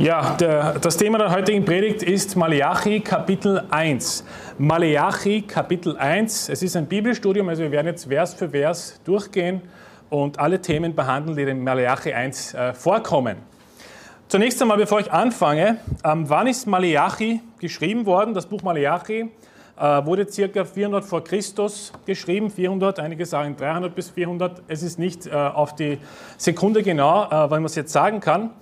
Ja, der, das Thema der heutigen Predigt ist Malachi Kapitel 1. Malachi Kapitel 1, es ist ein Bibelstudium, also wir werden jetzt Vers für Vers durchgehen und alle Themen behandeln, die in Malachi 1 äh, vorkommen. Zunächst einmal, bevor ich anfange, ähm, wann ist Malachi geschrieben worden? Das Buch Malachi äh, wurde circa 400 vor Christus geschrieben, 400, einige sagen 300 bis 400. Es ist nicht äh, auf die Sekunde genau, äh, weil man es jetzt sagen kann.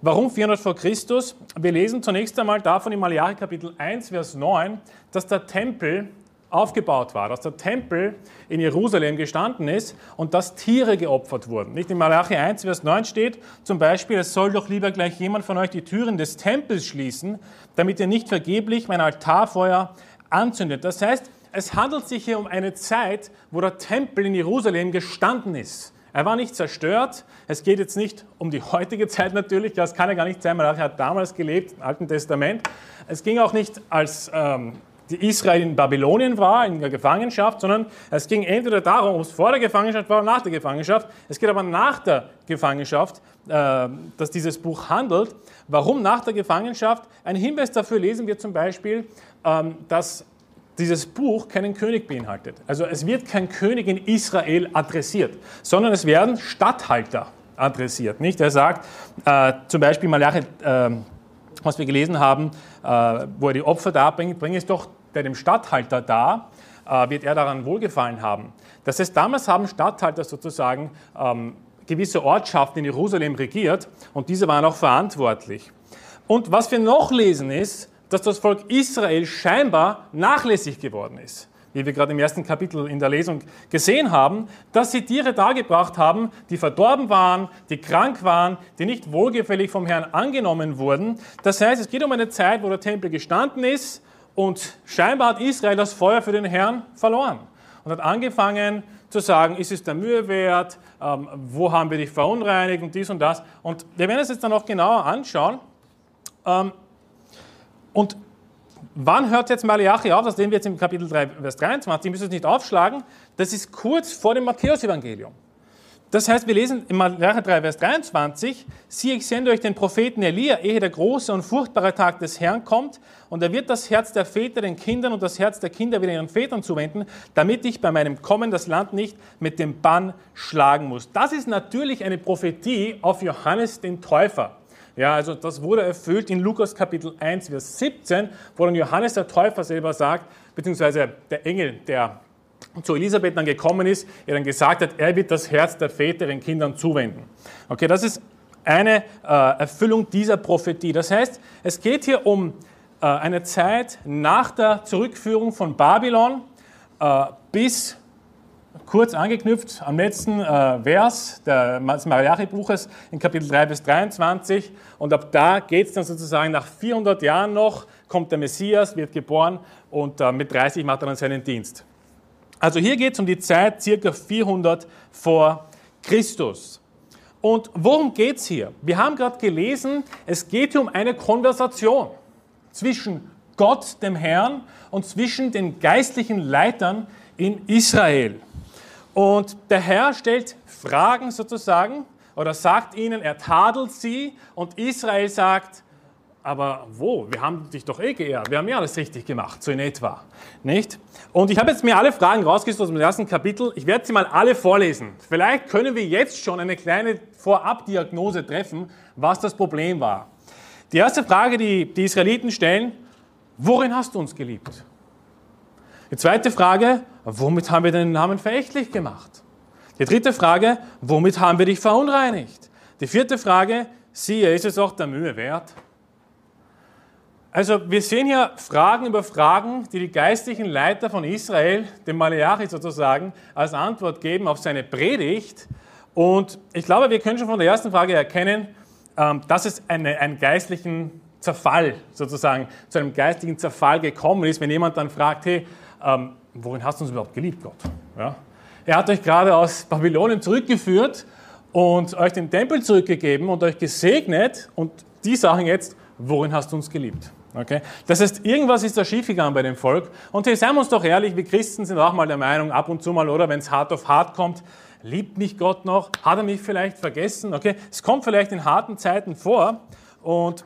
Warum 400 vor Christus? Wir lesen zunächst einmal davon in Malachi Kapitel 1, Vers 9, dass der Tempel aufgebaut war, dass der Tempel in Jerusalem gestanden ist und dass Tiere geopfert wurden. Nicht in Malachi 1, Vers 9 steht zum Beispiel, es soll doch lieber gleich jemand von euch die Türen des Tempels schließen, damit ihr nicht vergeblich mein Altarfeuer anzündet. Das heißt, es handelt sich hier um eine Zeit, wo der Tempel in Jerusalem gestanden ist. Er war nicht zerstört. Es geht jetzt nicht um die heutige Zeit natürlich, das kann ja gar nicht sein, Malachi hat damals gelebt, im Alten Testament. Es ging auch nicht, als ähm, Israel in Babylonien war, in der Gefangenschaft, sondern es ging entweder darum, ob es vor der Gefangenschaft war oder nach der Gefangenschaft. Es geht aber nach der Gefangenschaft, äh, dass dieses Buch handelt. Warum nach der Gefangenschaft? Ein Hinweis dafür lesen wir zum Beispiel, ähm, dass dieses Buch keinen König beinhaltet. Also es wird kein König in Israel adressiert, sondern es werden Statthalter adressiert. Nicht? Er sagt äh, zum Beispiel Malachi, äh, was wir gelesen haben, äh, wo er die Opfer darbringt, bringe es doch dem Statthalter dar, äh, wird er daran wohlgefallen haben. Das heißt, damals haben Statthalter sozusagen ähm, gewisse Ortschaften in Jerusalem regiert und diese waren auch verantwortlich. Und was wir noch lesen ist, dass das Volk Israel scheinbar nachlässig geworden ist. Wie wir gerade im ersten Kapitel in der Lesung gesehen haben, dass sie Tiere dargebracht haben, die verdorben waren, die krank waren, die nicht wohlgefällig vom Herrn angenommen wurden. Das heißt, es geht um eine Zeit, wo der Tempel gestanden ist und scheinbar hat Israel das Feuer für den Herrn verloren und hat angefangen zu sagen, ist es der Mühe wert, ähm, wo haben wir dich verunreinigt und dies und das. Und wir werden es jetzt dann noch genauer anschauen. Und wann hört jetzt Malachi auf? Das sehen wir jetzt im Kapitel 3, Vers 23. Ich müssen es nicht aufschlagen. Das ist kurz vor dem Matthäus-Evangelium. Das heißt, wir lesen in Malachi 3, Vers 23, siehe, ich sende euch den Propheten Elia, ehe der große und furchtbare Tag des Herrn kommt, und er wird das Herz der Väter den Kindern und das Herz der Kinder wieder ihren Vätern zuwenden, damit ich bei meinem Kommen das Land nicht mit dem Bann schlagen muss. Das ist natürlich eine Prophetie auf Johannes den Täufer. Ja, also das wurde erfüllt in Lukas Kapitel 1, Vers 17, wo dann Johannes der Täufer selber sagt, beziehungsweise der Engel, der zu Elisabeth dann gekommen ist, er dann gesagt hat, er wird das Herz der Väter den Kindern zuwenden. Okay, das ist eine äh, Erfüllung dieser Prophetie. Das heißt, es geht hier um äh, eine Zeit nach der Zurückführung von Babylon äh, bis kurz angeknüpft am letzten äh, Vers des Malachi-Buches in Kapitel 3 bis 23. Und ab da geht es dann sozusagen nach 400 Jahren noch, kommt der Messias, wird geboren und äh, mit 30 macht er dann seinen Dienst. Also hier geht es um die Zeit circa 400 vor Christus. Und worum geht es hier? Wir haben gerade gelesen, es geht hier um eine Konversation zwischen Gott, dem Herrn, und zwischen den geistlichen Leitern in Israel. Und der Herr stellt Fragen sozusagen oder sagt ihnen, er tadelt sie und Israel sagt, aber wo? Wir haben dich doch eh geehrt. Wir haben ja alles richtig gemacht, so in etwa. Nicht? Und ich habe jetzt mir alle Fragen rausgesucht aus dem ersten Kapitel. Ich werde sie mal alle vorlesen. Vielleicht können wir jetzt schon eine kleine Vorabdiagnose treffen, was das Problem war. Die erste Frage, die die Israeliten stellen, worin hast du uns geliebt? Die zweite Frage, womit haben wir deinen Namen verächtlich gemacht? Die dritte Frage, womit haben wir dich verunreinigt? Die vierte Frage, siehe, ist es auch der Mühe wert? Also wir sehen hier Fragen über Fragen, die die geistlichen Leiter von Israel, dem Malachi sozusagen, als Antwort geben auf seine Predigt. Und ich glaube, wir können schon von der ersten Frage erkennen, ähm, dass es eine, einen geistlichen Zerfall sozusagen, zu einem geistlichen Zerfall gekommen ist, wenn jemand dann fragt, hey, ähm, worin hast du uns überhaupt geliebt, Gott? Ja? Er hat euch gerade aus Babylonien zurückgeführt und euch den Tempel zurückgegeben und euch gesegnet und die sagen jetzt, worin hast du uns geliebt? Okay? Das heißt, irgendwas ist da schiefgegangen bei dem Volk. Und hier seien wir uns doch ehrlich, wir Christen sind auch mal der Meinung, ab und zu mal, oder wenn es hart auf hart kommt, liebt mich Gott noch? Hat er mich vielleicht vergessen? Okay? Es kommt vielleicht in harten Zeiten vor. Und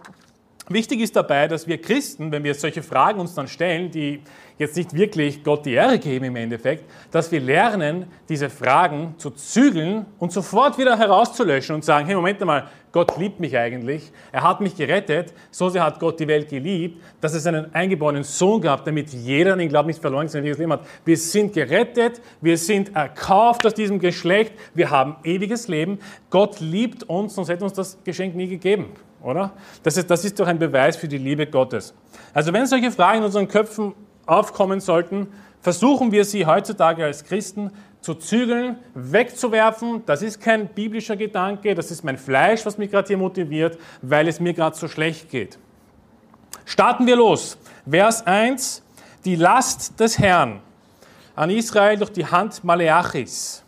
Wichtig ist dabei, dass wir Christen, wenn wir solche Fragen uns dann stellen, die jetzt nicht wirklich Gott die Ehre geben im Endeffekt, dass wir lernen, diese Fragen zu zügeln und sofort wieder herauszulöschen und sagen, hey, Moment mal, Gott liebt mich eigentlich, er hat mich gerettet, so sehr hat Gott die Welt geliebt, dass es einen eingeborenen Sohn gab, damit jeder an den Glauben nicht verloren ist, sondern Leben hat. Wir sind gerettet, wir sind erkauft aus diesem Geschlecht, wir haben ewiges Leben, Gott liebt uns, sonst hätte uns das Geschenk nie gegeben oder? Das ist, das ist doch ein Beweis für die Liebe Gottes. Also wenn solche Fragen in unseren Köpfen aufkommen sollten, versuchen wir sie heutzutage als Christen zu zügeln, wegzuwerfen. Das ist kein biblischer Gedanke, das ist mein Fleisch, was mich gerade hier motiviert, weil es mir gerade so schlecht geht. Starten wir los. Vers 1, die Last des Herrn an Israel durch die Hand Maleachis.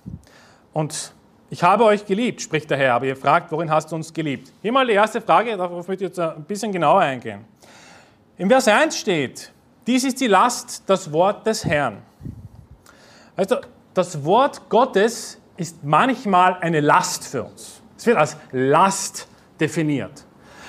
Und ich habe euch geliebt, spricht der Herr, aber ihr fragt, worin hast du uns geliebt? Hier mal die erste Frage, darauf möchte ich jetzt ein bisschen genauer eingehen. Im Vers 1 steht, dies ist die Last, das Wort des Herrn. Also, das Wort Gottes ist manchmal eine Last für uns. Es wird als Last definiert.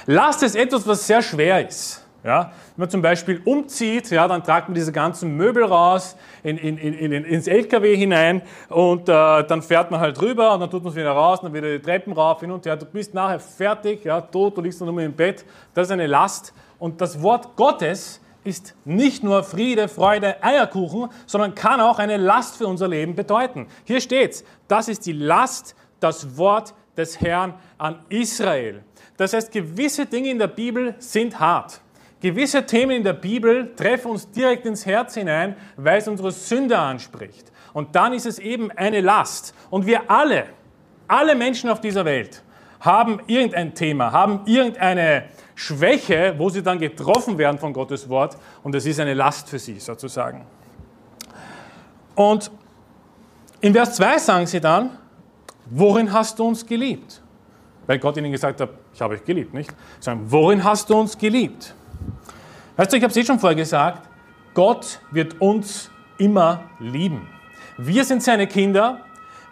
Last ist etwas, was sehr schwer ist. Ja, wenn man zum Beispiel umzieht, ja, dann tragt man diese ganzen Möbel raus in, in, in, ins LKW hinein und äh, dann fährt man halt rüber und dann tut man es wieder raus, dann wieder die Treppen rauf, hin und her. Du bist nachher fertig, ja, tot, du liegst dann nur im Bett. Das ist eine Last. Und das Wort Gottes ist nicht nur Friede, Freude, Eierkuchen, sondern kann auch eine Last für unser Leben bedeuten. Hier steht's. Das ist die Last, das Wort des Herrn an Israel. Das heißt, gewisse Dinge in der Bibel sind hart. Gewisse Themen in der Bibel treffen uns direkt ins Herz hinein, weil es unsere Sünde anspricht. Und dann ist es eben eine Last. Und wir alle, alle Menschen auf dieser Welt haben irgendein Thema, haben irgendeine Schwäche, wo sie dann getroffen werden von Gottes Wort. Und es ist eine Last für sie sozusagen. Und in Vers 2 sagen sie dann, worin hast du uns geliebt? Weil Gott ihnen gesagt hat, ich habe euch geliebt, nicht? Sie sagen, worin hast du uns geliebt? Weißt du, ich habe es eh schon vorher gesagt, Gott wird uns immer lieben. Wir sind seine Kinder,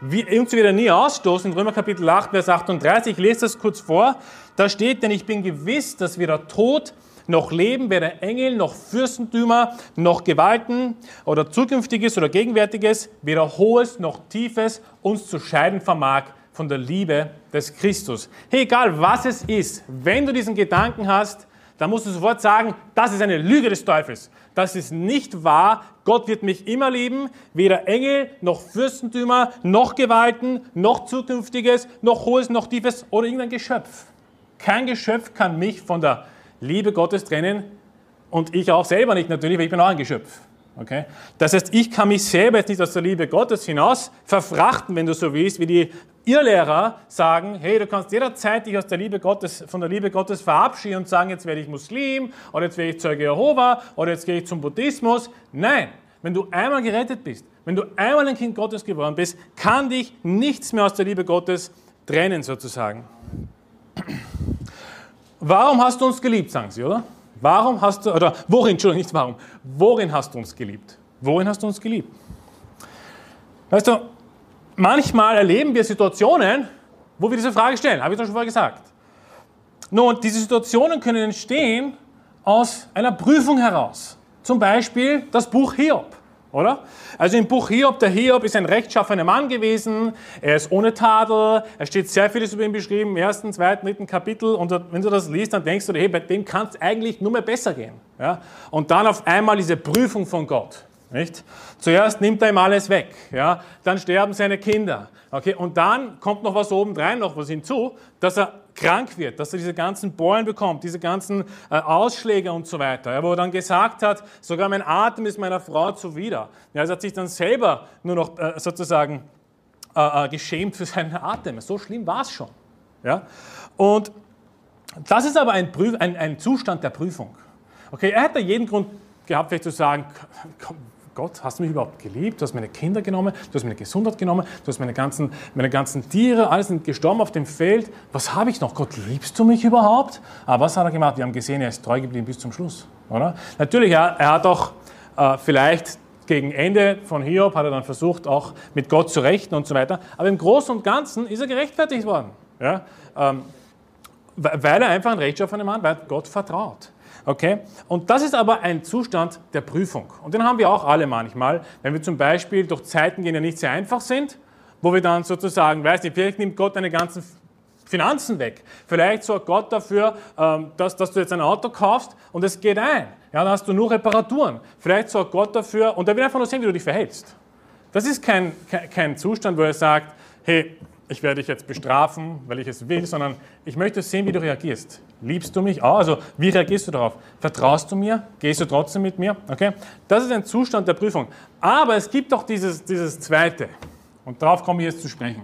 wir, uns wird er nie ausstoßen. In Römer Kapitel 8, Vers 38, ich lese das kurz vor, da steht, denn ich bin gewiss, dass weder Tod noch Leben, weder Engel noch Fürstentümer noch Gewalten oder Zukünftiges oder Gegenwärtiges, weder Hohes noch Tiefes uns zu scheiden vermag von der Liebe des Christus. Hey, egal was es ist, wenn du diesen Gedanken hast, dann musst du sofort sagen, das ist eine Lüge des Teufels. Das ist nicht wahr. Gott wird mich immer lieben. Weder Engel, noch Fürstentümer, noch Gewalten, noch Zukünftiges, noch Hohes, noch Tiefes oder irgendein Geschöpf. Kein Geschöpf kann mich von der Liebe Gottes trennen und ich auch selber nicht natürlich, weil ich bin auch ein Geschöpf. Okay? Das heißt, ich kann mich selber jetzt nicht aus der Liebe Gottes hinaus verfrachten, wenn du so willst, wie die Irrlehrer sagen, hey, du kannst jederzeit dich aus der Liebe Gottes, von der Liebe Gottes verabschieden und sagen, jetzt werde ich Muslim oder jetzt werde ich Zeuge Jehova oder jetzt gehe ich zum Buddhismus. Nein, wenn du einmal gerettet bist, wenn du einmal ein Kind Gottes geworden bist, kann dich nichts mehr aus der Liebe Gottes trennen sozusagen. Warum hast du uns geliebt, sagen sie, oder? Warum hast du, oder worin, Entschuldigung, nicht warum, worin hast du uns geliebt? Worin hast du uns geliebt? Weißt du, manchmal erleben wir Situationen, wo wir diese Frage stellen, habe ich doch schon vorher gesagt. Nun, diese Situationen können entstehen aus einer Prüfung heraus. Zum Beispiel das Buch Hiob oder? Also im Buch Hiob, der Hiob ist ein rechtschaffener Mann gewesen, er ist ohne Tadel, er steht sehr vieles über ihn beschrieben, im ersten, zweiten, dritten Kapitel und wenn du das liest, dann denkst du, hey, bei dem kann es eigentlich nur mehr besser gehen. Ja? Und dann auf einmal diese Prüfung von Gott. Nicht? Zuerst nimmt er ihm alles weg, ja? dann sterben seine Kinder. Okay? Und dann kommt noch was obendrein, noch was hinzu, dass er krank wird, dass er diese ganzen Bohren bekommt, diese ganzen äh, Ausschläge und so weiter. Ja? Wo er dann gesagt hat, sogar mein Atem ist meiner Frau zuwider. Ja, also er hat sich dann selber nur noch äh, sozusagen äh, äh geschämt für seinen Atem. So schlimm war es schon. Ja? Und das ist aber ein, Prüf ein, ein Zustand der Prüfung. Okay, er hätte jeden Grund gehabt, vielleicht zu sagen, komm, Gott, hast du mich überhaupt geliebt? Du hast meine Kinder genommen, du hast meine Gesundheit genommen, du hast meine ganzen, meine ganzen Tiere, alles sind gestorben auf dem Feld. Was habe ich noch? Gott, liebst du mich überhaupt? Aber was hat er gemacht? Wir haben gesehen, er ist treu geblieben bis zum Schluss. Oder? Natürlich, er, er hat auch äh, vielleicht gegen Ende von Hiob hat er dann versucht, auch mit Gott zu rechten und so weiter. Aber im Großen und Ganzen ist er gerechtfertigt worden. Ja? Ähm, Weil er einfach ein rechtschaffener Mann, weil Gott vertraut. Okay? Und das ist aber ein Zustand der Prüfung. Und den haben wir auch alle manchmal, wenn wir zum Beispiel durch Zeiten gehen, die nicht sehr einfach sind, wo wir dann sozusagen, weiß nicht, vielleicht nimmt Gott deine ganzen Finanzen weg. Vielleicht sorgt Gott dafür, ähm, dass, dass du jetzt ein Auto kaufst und es geht ein. Ja, dann hast du nur Reparaturen. Vielleicht sorgt Gott dafür, und er will einfach nur sehen, wie du dich verhältst. Das ist kein, kein, kein Zustand, wo er sagt, hey, ich werde dich jetzt bestrafen, weil ich es will, sondern ich möchte sehen, wie du reagierst. Liebst du mich? Oh, also, wie reagierst du darauf? Vertraust du mir? Gehst du trotzdem mit mir? Okay? Das ist ein Zustand der Prüfung. Aber es gibt auch dieses, dieses Zweite. Und darauf komme ich jetzt zu sprechen.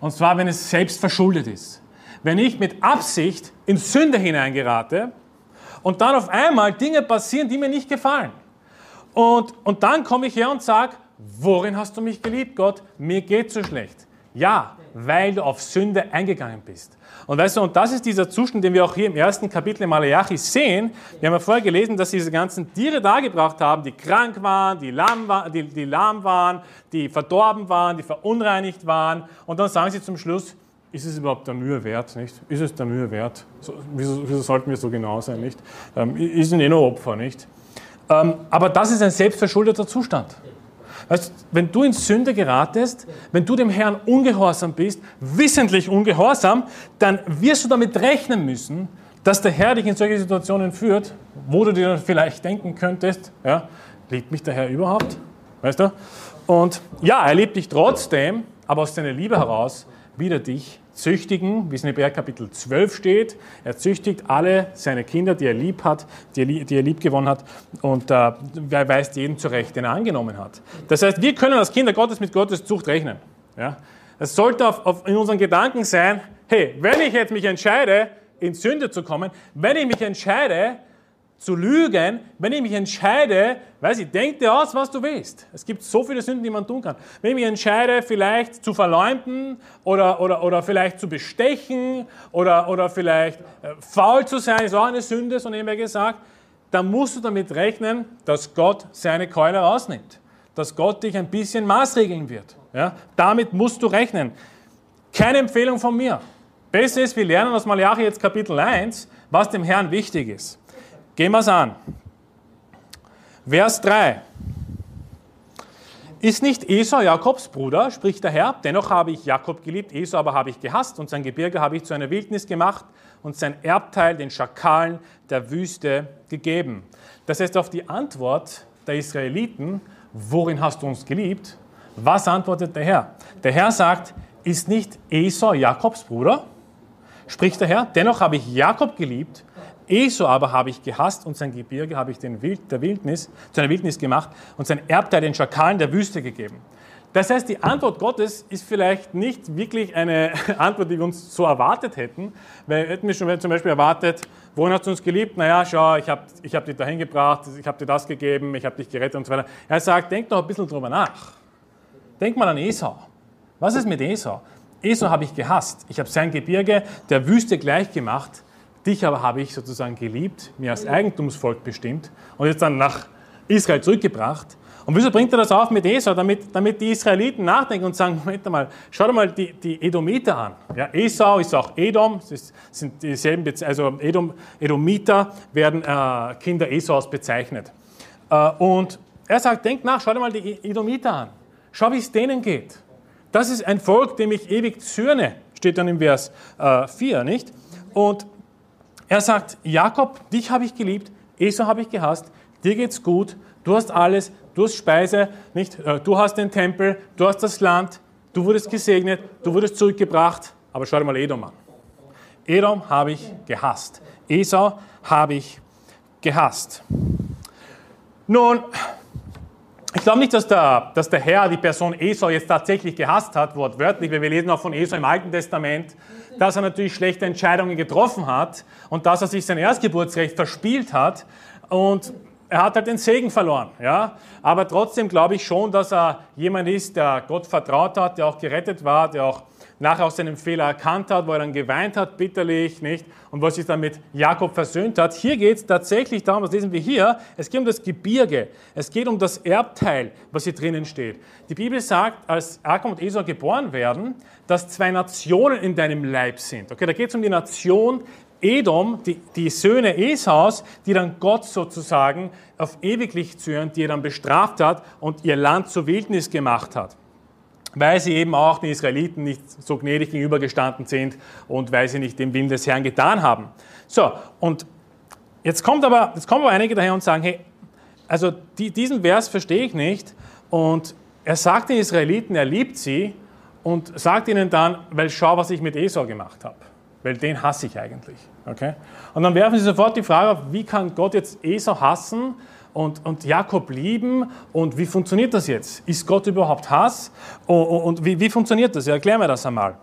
Und zwar, wenn es selbst verschuldet ist. Wenn ich mit Absicht in Sünde hineingerate und dann auf einmal Dinge passieren, die mir nicht gefallen. Und, und dann komme ich her und sage, worin hast du mich geliebt, Gott? Mir geht so schlecht. Ja, weil du auf Sünde eingegangen bist. Und weißt du, und das ist dieser Zustand, den wir auch hier im ersten Kapitel im Malachi sehen. Wir haben ja vorher gelesen, dass diese ganzen Tiere dargebracht haben, die krank waren, die lahm, die, die lahm waren, die verdorben waren, die verunreinigt waren. Und dann sagen sie zum Schluss, ist es überhaupt der Mühe wert, nicht? Ist es der Mühe wert? So, wieso, wieso, sollten wir so genau sein, nicht? Ähm, ist ein eh nur Opfer, nicht? Ähm, aber das ist ein selbstverschuldeter Zustand. Weißt, wenn du in Sünde geratest, wenn du dem Herrn ungehorsam bist, wissentlich ungehorsam, dann wirst du damit rechnen müssen, dass der Herr dich in solche Situationen führt, wo du dir vielleicht denken könntest, ja, liebt mich der Herr überhaupt? Weißt du? Und ja, er liebt dich trotzdem, aber aus seiner Liebe heraus wieder dich züchtigen, wie es in Hebräer Kapitel 12 steht. Er züchtigt alle seine Kinder, die er lieb hat, die er, die er lieb gewonnen hat und äh, er weist jeden zurecht, den er angenommen hat. Das heißt, wir können als Kinder Gottes mit Gottes Zucht rechnen. Ja? Es sollte auf, auf, in unseren Gedanken sein, hey, wenn ich jetzt mich entscheide, in Sünde zu kommen, wenn ich mich entscheide, zu lügen, wenn ich mich entscheide, weiß ich, denk dir aus, was du willst. Es gibt so viele Sünden, die man tun kann. Wenn ich mich entscheide, vielleicht zu verleumden oder, oder, oder vielleicht zu bestechen oder, oder vielleicht äh, faul zu sein, ist auch eine Sünde, so nebenbei gesagt, dann musst du damit rechnen, dass Gott seine Keule rausnimmt. Dass Gott dich ein bisschen maßregeln wird. Ja? Damit musst du rechnen. Keine Empfehlung von mir. Besser ist, wir lernen aus Malachi jetzt Kapitel 1, was dem Herrn wichtig ist. Gehen wir es an. Vers 3. Ist nicht Esau Jakobs Bruder, spricht der Herr, dennoch habe ich Jakob geliebt, Esau aber habe ich gehasst und sein Gebirge habe ich zu einer Wildnis gemacht und sein Erbteil den Schakalen der Wüste gegeben. Das heißt, auf die Antwort der Israeliten, worin hast du uns geliebt, was antwortet der Herr? Der Herr sagt, ist nicht Esau Jakobs Bruder? Spricht der Herr, dennoch habe ich Jakob geliebt Esau aber habe ich gehasst und sein Gebirge habe ich den Wild, der Wildnis, zu einer Wildnis gemacht und sein Erbteil den Schakalen der Wüste gegeben. Das heißt, die Antwort Gottes ist vielleicht nicht wirklich eine Antwort, die wir uns so erwartet hätten, weil hätten wir schon zum Beispiel erwartet, wohin hast du uns geliebt? Naja, schau, ich habe ich hab dich dahin gebracht, ich habe dir das gegeben, ich habe dich gerettet und so weiter. Er sagt, denk doch ein bisschen drüber nach. Denk mal an Esau. Was ist mit Esau? Esau habe ich gehasst. Ich habe sein Gebirge der Wüste gleich gemacht Dich aber habe ich sozusagen geliebt, mir als Eigentumsvolk bestimmt und jetzt dann nach Israel zurückgebracht. Und wieso bringt er das auf mit Esau? Damit, damit die Israeliten nachdenken und sagen, Moment mal, schau dir mal die, die Edomiter an. Ja, Esau ist auch Edom, das sind dieselben, also Edom, Edomiter werden äh, Kinder Esaus bezeichnet. Äh, und er sagt, denk nach, schau dir mal die Edomiter an. Schau, wie es denen geht. Das ist ein Volk, dem ich ewig zürne, steht dann im Vers äh, 4, nicht? Und er sagt, Jakob, dich habe ich geliebt, Esau habe ich gehasst, dir geht's gut, du hast alles, du hast Speise, nicht? Äh, du hast den Tempel, du hast das Land, du wurdest gesegnet, du wurdest zurückgebracht, aber schau dir mal Edom an. Edom habe ich gehasst, Esau habe ich gehasst. Nun, ich glaube nicht, dass der, dass der Herr die Person Esau jetzt tatsächlich gehasst hat, wortwörtlich, weil wir lesen auch von Esau im Alten Testament, dass er natürlich schlechte Entscheidungen getroffen hat und dass er sich sein Erstgeburtsrecht verspielt hat und er hat halt den Segen verloren. Ja? Aber trotzdem glaube ich schon, dass er jemand ist, der Gott vertraut hat, der auch gerettet war, der auch nachher aus seinem Fehler erkannt hat, wo er dann geweint hat, bitterlich, nicht? Und was sich dann mit Jakob versöhnt hat. Hier geht es tatsächlich darum, was lesen wir hier? Es geht um das Gebirge. Es geht um das Erbteil, was hier drinnen steht. Die Bibel sagt, als Jakob und Esau geboren werden, dass zwei Nationen in deinem Leib sind. Okay, da geht es um die Nation Edom, die, die Söhne Esaus, die dann Gott sozusagen auf ewiglich züren, die er dann bestraft hat und ihr Land zur Wildnis gemacht hat. Weil sie eben auch den Israeliten nicht so gnädig gegenübergestanden sind und weil sie nicht den Willen des Herrn getan haben. So, und jetzt kommt aber, jetzt kommen aber einige daher und sagen, hey, also die, diesen Vers verstehe ich nicht und er sagt den Israeliten, er liebt sie und sagt ihnen dann, weil schau, was ich mit Esau gemacht habe weil den hasse ich eigentlich. Okay? Und dann werfen sie sofort die Frage auf, wie kann Gott jetzt Esau hassen und, und Jakob lieben und wie funktioniert das jetzt? Ist Gott überhaupt Hass? Und, und wie, wie funktioniert das? Ja, erklär mir das einmal.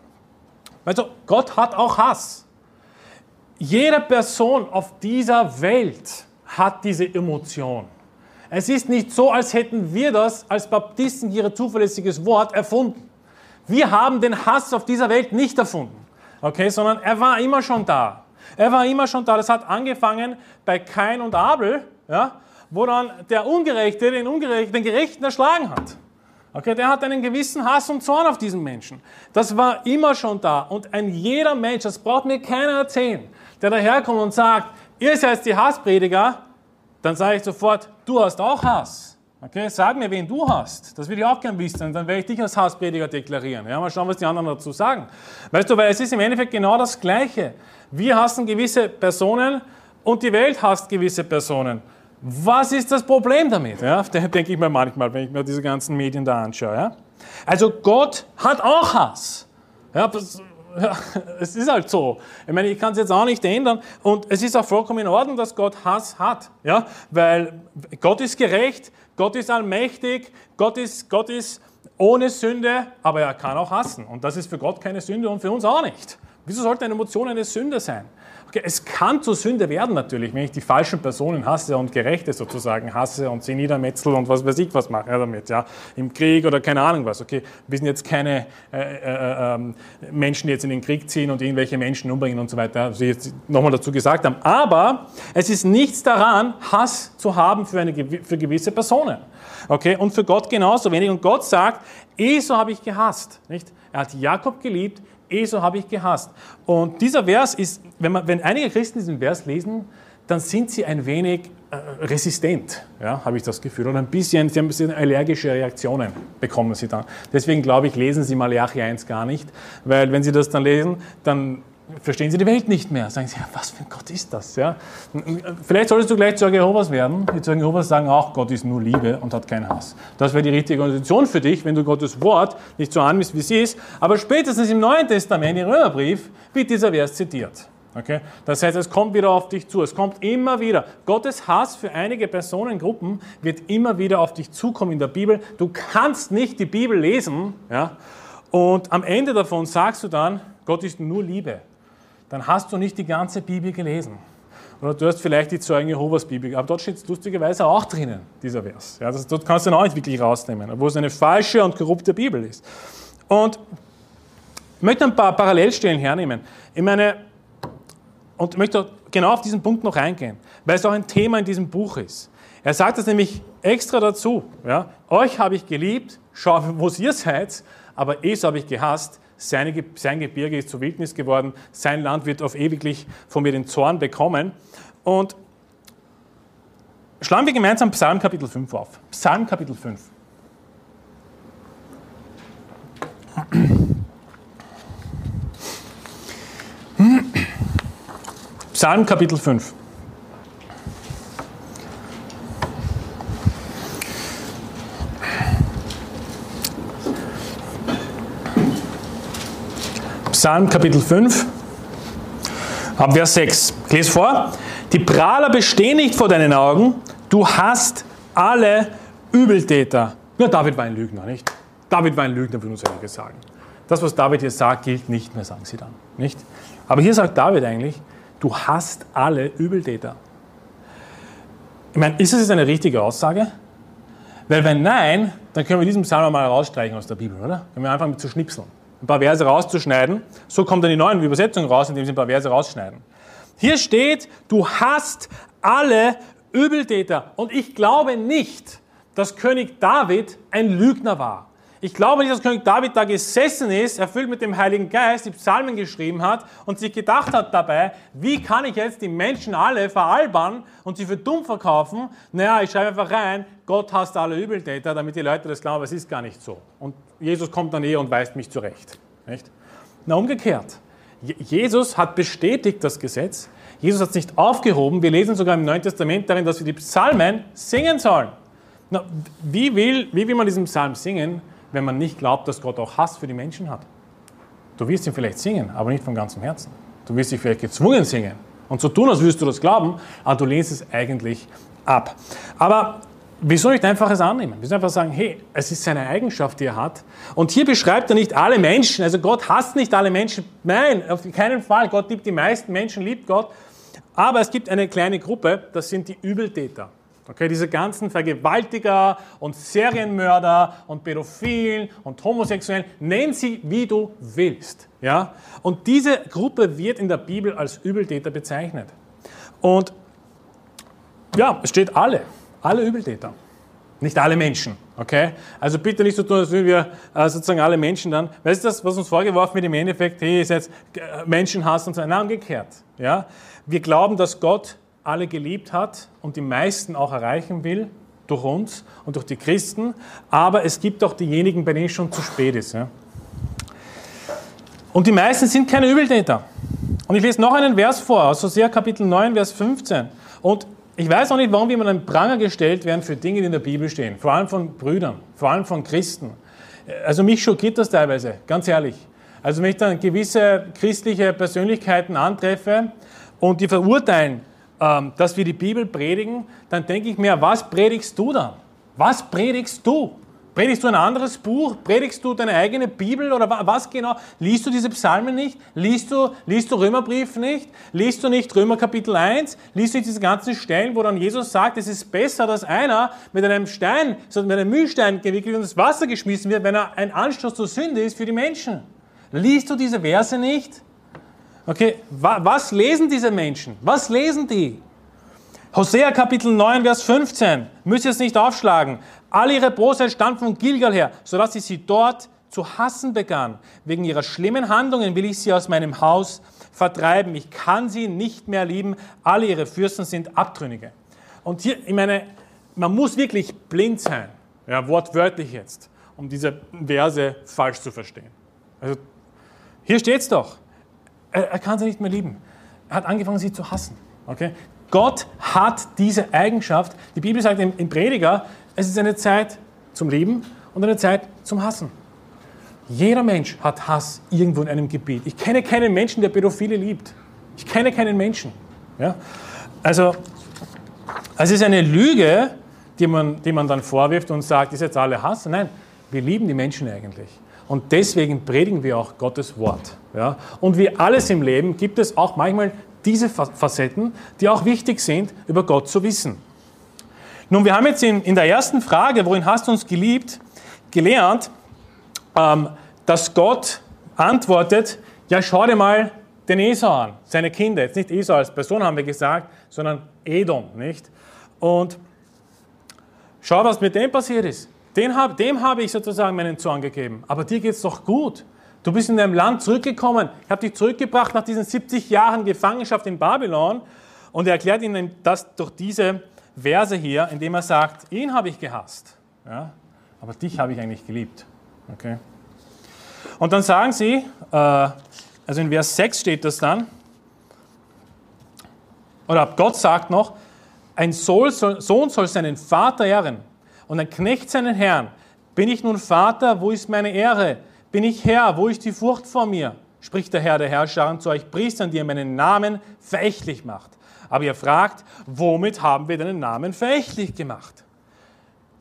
Also Gott hat auch Hass. Jede Person auf dieser Welt hat diese Emotion. Es ist nicht so, als hätten wir das als Baptisten ihre zuverlässiges Wort erfunden. Wir haben den Hass auf dieser Welt nicht erfunden okay, sondern er war immer schon da. Er war immer schon da. Das hat angefangen bei Kain und Abel, ja, wo dann der Ungerechte den, Ungerechten, den Gerechten erschlagen hat. Okay, der hat einen gewissen Hass und Zorn auf diesen Menschen. Das war immer schon da. Und ein jeder Mensch, das braucht mir keiner erzählen, der daherkommt und sagt, ihr seid die Hassprediger, dann sage ich sofort, du hast auch Hass. Okay, sag mir, wen du hast. Das will ich auch gern wissen. Dann werde ich dich als Hassprediger deklarieren. Ja, mal schauen, was die anderen dazu sagen. Weißt du, weil es ist im Endeffekt genau das Gleiche. Wir hassen gewisse Personen und die Welt hasst gewisse Personen. Was ist das Problem damit? Ja, da denke ich mir manchmal, wenn ich mir diese ganzen Medien da anschaue. Ja? Also Gott hat auch Hass. Ja, das, ja, es ist halt so. Ich meine, ich kann es jetzt auch nicht ändern. Und es ist auch vollkommen in Ordnung, dass Gott Hass hat. Ja? Weil Gott ist gerecht, Gott ist allmächtig, Gott ist, Gott ist ohne Sünde, aber er kann auch hassen. Und das ist für Gott keine Sünde und für uns auch nicht. Wieso sollte eine Emotion eine Sünde sein? Es kann zur Sünde werden natürlich, wenn ich die falschen Personen hasse und Gerechte sozusagen hasse und sie niedermetzel und was weiß ich was mache damit, ja, im Krieg oder keine Ahnung was. Okay, wir sind jetzt keine äh, äh, äh, Menschen, die jetzt in den Krieg ziehen und irgendwelche Menschen umbringen und so weiter, was Sie jetzt nochmal dazu gesagt haben. Aber es ist nichts daran, Hass zu haben für, eine, für gewisse Personen. Okay, und für Gott genauso wenig. Und Gott sagt, so habe ich gehasst. Nicht? Er hat Jakob geliebt, Esau habe ich gehasst. Und dieser Vers ist, wenn, man, wenn einige Christen diesen Vers lesen, dann sind sie ein wenig äh, resistent, ja, habe ich das Gefühl. Und ein bisschen, sie haben ein bisschen allergische Reaktionen bekommen sie dann. Deswegen glaube ich, lesen sie Malachi 1 gar nicht, weil wenn sie das dann lesen, dann verstehen sie die Welt nicht mehr. Sagen sie, ja, was für ein Gott ist das? Ja? Vielleicht solltest du gleich Zeuge Jehovas werden. Die Zeugen Jehovas sagen auch, Gott ist nur Liebe und hat keinen Hass. Das wäre die richtige Organisation für dich, wenn du Gottes Wort nicht so anmisst, wie sie ist. Aber spätestens im Neuen Testament, im Römerbrief, wird dieser Vers zitiert. Okay? Das heißt, es kommt wieder auf dich zu. Es kommt immer wieder. Gottes Hass für einige Personengruppen wird immer wieder auf dich zukommen in der Bibel. Du kannst nicht die Bibel lesen ja? und am Ende davon sagst du dann, Gott ist nur Liebe dann hast du nicht die ganze Bibel gelesen. Oder du hast vielleicht die Zeugen Jehovas Bibel, aber dort steht lustigerweise auch drinnen, dieser Vers. Ja, das, dort kannst du ihn auch nicht wirklich rausnehmen, obwohl es eine falsche und korrupte Bibel ist. Und ich möchte ein paar Parallelstellen hernehmen. Ich meine, und möchte genau auf diesen Punkt noch eingehen, weil es auch ein Thema in diesem Buch ist. Er sagt es nämlich extra dazu. Ja? Euch habe ich geliebt, schau, wo ihr seid, aber es habe ich gehasst, seine, sein Gebirge ist zur Wildnis geworden, sein Land wird auf ewiglich von mir den Zorn bekommen. Und schlagen wir gemeinsam Psalm Kapitel 5 auf. Psalm Kapitel 5. Psalm Kapitel 5. Psalm Kapitel 5, ab Vers 6. Ich lese vor. Die Prahler bestehen nicht vor deinen Augen, du hast alle Übeltäter. Nur David war ein Lügner, nicht? David war ein Lügner, würde uns einige sagen. Das, was David hier sagt, gilt nicht mehr, sagen sie dann. Nicht? Aber hier sagt David eigentlich, du hast alle Übeltäter. Ich meine, ist das jetzt eine richtige Aussage? Weil wenn nein, dann können wir diesen Psalm mal rausstreichen aus der Bibel, oder? Können wir einfach mit zu schnipseln. Ein paar Verse rauszuschneiden. So kommt dann die neue Übersetzung raus, indem sie ein paar Verse rausschneiden. Hier steht, du hast alle Übeltäter. Und ich glaube nicht, dass König David ein Lügner war. Ich glaube nicht, dass König David da gesessen ist, erfüllt mit dem Heiligen Geist, die Psalmen geschrieben hat und sich gedacht hat dabei, wie kann ich jetzt die Menschen alle veralbern und sie für dumm verkaufen? Naja, ich schreibe einfach rein, Gott hasst alle Übeltäter, damit die Leute das glauben, es ist gar nicht so. Und Jesus kommt dann eh und weist mich zurecht. Nicht? Na, umgekehrt. Jesus hat bestätigt das Gesetz. Jesus hat es nicht aufgehoben. Wir lesen sogar im Neuen Testament darin, dass wir die Psalmen singen sollen. Na, wie, will, wie will man diesen Psalm singen, wenn man nicht glaubt, dass Gott auch Hass für die Menschen hat? Du wirst ihn vielleicht singen, aber nicht von ganzem Herzen. Du wirst dich vielleicht gezwungen singen und so tun, als würdest du das glauben, aber du lehnst es eigentlich ab. Aber wieso nicht einfach es annehmen? Wieso einfach sagen, hey, es ist seine Eigenschaft, die er hat. Und hier beschreibt er nicht alle Menschen. Also Gott hasst nicht alle Menschen. Nein, auf keinen Fall. Gott liebt die meisten Menschen, liebt Gott. Aber es gibt eine kleine Gruppe, das sind die Übeltäter. Okay, diese ganzen Vergewaltiger und Serienmörder und Pädophilen und Homosexuellen, nenn sie wie du willst. Ja? Und diese Gruppe wird in der Bibel als Übeltäter bezeichnet. Und ja, es steht alle, alle Übeltäter. Nicht alle Menschen, okay? Also bitte nicht so tun, als würden wir äh, sozusagen alle Menschen dann, weißt du das, was uns vorgeworfen wird im Endeffekt, hey, ist jetzt äh, Menschenhass und so, nein, umgekehrt, ja? Wir glauben, dass Gott alle geliebt hat und die meisten auch erreichen will, durch uns und durch die Christen, aber es gibt auch diejenigen, bei denen es schon zu spät ist. Ja. Und die meisten sind keine Übeltäter. Und ich lese noch einen Vers vor, aus Hosea Kapitel 9, Vers 15. Und ich weiß auch nicht, warum wir immer einen Pranger gestellt werden für Dinge, die in der Bibel stehen. Vor allem von Brüdern, vor allem von Christen. Also mich schockiert das teilweise, ganz ehrlich. Also wenn ich dann gewisse christliche Persönlichkeiten antreffe und die verurteilen ähm, dass wir die Bibel predigen, dann denke ich mir, was predigst du dann? Was predigst du? Predigst du ein anderes Buch? Predigst du deine eigene Bibel oder was genau? Liest du diese Psalmen nicht? Liest du, liest du Römerbrief nicht? Liest du nicht Römer Kapitel 1? Liest du nicht diese ganzen Stellen, wo dann Jesus sagt, es ist besser, dass einer mit einem Stein, mit einem Mühlstein gewickelt und ins Wasser geschmissen wird, wenn er ein Anstoß zur Sünde ist für die Menschen? Liest du diese Verse nicht? Okay, was lesen diese Menschen? Was lesen die? Hosea Kapitel 9, Vers 15. Müsst ihr es nicht aufschlagen. Alle ihre Bosheit stammt von Gilgal her, sodass ich sie dort zu hassen begann. Wegen ihrer schlimmen Handlungen will ich sie aus meinem Haus vertreiben. Ich kann sie nicht mehr lieben. Alle ihre Fürsten sind Abtrünnige. Und hier, ich meine, man muss wirklich blind sein, ja, wortwörtlich jetzt, um diese Verse falsch zu verstehen. Also, hier steht es doch. Er, er kann sie nicht mehr lieben. Er hat angefangen, sie zu hassen. Okay? Gott hat diese Eigenschaft. Die Bibel sagt im, Prediger, es ist eine Zeit zum Lieben und eine Zeit zum Hassen. Jeder Mensch hat Hass irgendwo in einem Gebiet. Ich kenne keinen Menschen, der Pädophile liebt. Ich kenne keinen Menschen. Ja? Also, es ist eine Lüge, die man, die man dann vorwirft und sagt, ist jetzt alle Hass. Nein, wir lieben die Menschen eigentlich. Und deswegen predigen wir auch Gottes Wort. Ja? Und wie alles im Leben gibt es auch manchmal diese Facetten, die auch wichtig sind, über Gott zu wissen. Nun, wir haben jetzt in, in der ersten Frage, worin hast du uns geliebt, gelernt, ähm, dass Gott antwortet, ja schau dir mal den Esau an, seine Kinder. Jetzt nicht Esau als Person haben wir gesagt, sondern Edom, nicht? Und schau, was mit dem passiert ist. Hab, dem habe ich sozusagen meinen Zorn gegeben. Aber dir geht es doch gut. Du bist in deinem Land zurückgekommen. Ich habe dich zurückgebracht nach diesen 70 Jahren Gefangenschaft in Babylon. Und er erklärt ihnen das durch diese Verse hier, indem er sagt, ihn habe ich gehasst. Ja? Aber dich habe ich eigentlich geliebt. Okay? Und dann sagen sie, äh, also in Vers 6 steht das dann, oder Gott sagt noch, ein Sohn soll seinen Vater ehren und ein Knecht seinen Herrn. Bin ich nun Vater, wo ist meine Ehre? Bin ich Herr, wo ist die Furcht vor mir? Spricht der Herr der Herrscher zu euch Priestern, die ihr meinen Namen verächtlich macht. Aber ihr fragt, womit haben wir deinen Namen verächtlich gemacht?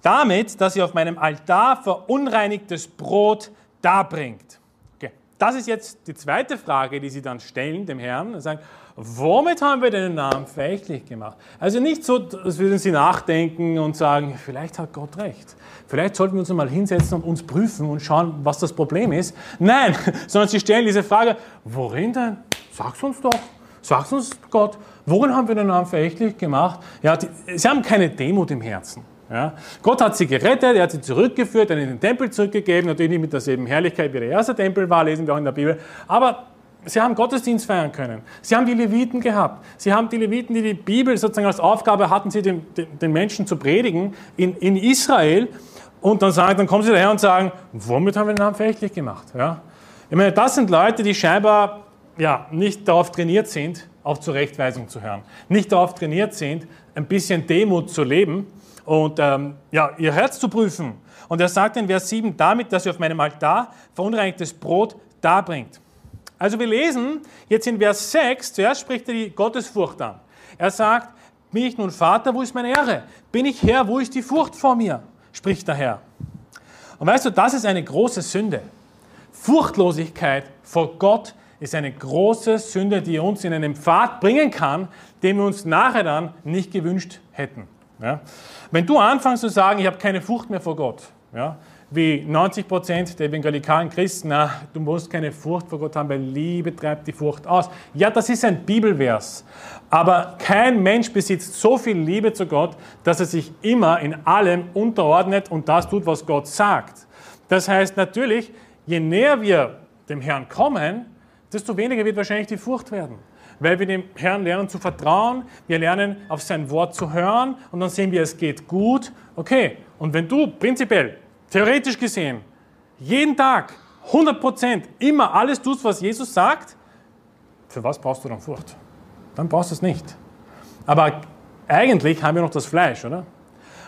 Damit, dass ihr auf meinem Altar verunreinigtes Brot darbringt. Okay. Das ist jetzt die zweite Frage, die sie dann stellen dem Herrn und sagen, womit haben wir den Namen verächtlich gemacht? Also nicht so, als würden sie nachdenken und sagen, vielleicht hat Gott recht. Vielleicht sollten wir uns mal hinsetzen und uns prüfen und schauen, was das Problem ist. Nein, sondern sie stellen diese Frage, worin denn? Sag's uns doch. Sag's uns Gott, worin haben wir den Namen verächtlich gemacht? Ja, die, sie haben keine Demut im Herzen. Ja. Gott hat sie gerettet, er hat sie zurückgeführt, dann in den Tempel zurückgegeben, natürlich nicht mit derselben Herrlichkeit, wie der erste Tempel war, lesen wir auch in der Bibel, aber sie haben Gottesdienst feiern können. Sie haben die Leviten gehabt. Sie haben die Leviten, die die Bibel sozusagen als Aufgabe hatten, sie den, den Menschen zu predigen in, in Israel. Und dann, sagen, dann kommen sie daher und sagen, womit haben wir den Namen verächtlich gemacht? Ja. Ich meine, das sind Leute, die scheinbar ja, nicht darauf trainiert sind, auf Zurechtweisung zu hören. Nicht darauf trainiert sind, ein bisschen Demut zu leben und ähm, ja, ihr Herz zu prüfen. Und er sagt in Vers 7, damit, dass ihr auf meinem Altar verunreinigtes Brot darbringt. Also wir lesen jetzt in Vers 6, zuerst spricht er die Gottesfurcht an. Er sagt, bin ich nun Vater, wo ist meine Ehre? Bin ich Herr, wo ist die Furcht vor mir? Spricht der Herr. Und weißt du, das ist eine große Sünde. Furchtlosigkeit vor Gott ist eine große Sünde, die uns in einen Pfad bringen kann, den wir uns nachher dann nicht gewünscht hätten. Ja? Wenn du anfängst zu sagen, ich habe keine Furcht mehr vor Gott, ja, wie 90 Prozent der evangelikalen Christen, na, du musst keine Furcht vor Gott haben, weil Liebe treibt die Furcht aus. Ja, das ist ein Bibelvers. Aber kein Mensch besitzt so viel Liebe zu Gott, dass er sich immer in allem unterordnet und das tut, was Gott sagt. Das heißt natürlich, je näher wir dem Herrn kommen, desto weniger wird wahrscheinlich die Furcht werden weil wir dem Herrn lernen zu vertrauen, wir lernen auf sein Wort zu hören und dann sehen wir, es geht gut. Okay, und wenn du prinzipiell, theoretisch gesehen, jeden Tag 100% immer alles tust, was Jesus sagt, für was brauchst du dann Furcht? Dann brauchst du es nicht. Aber eigentlich haben wir noch das Fleisch, oder?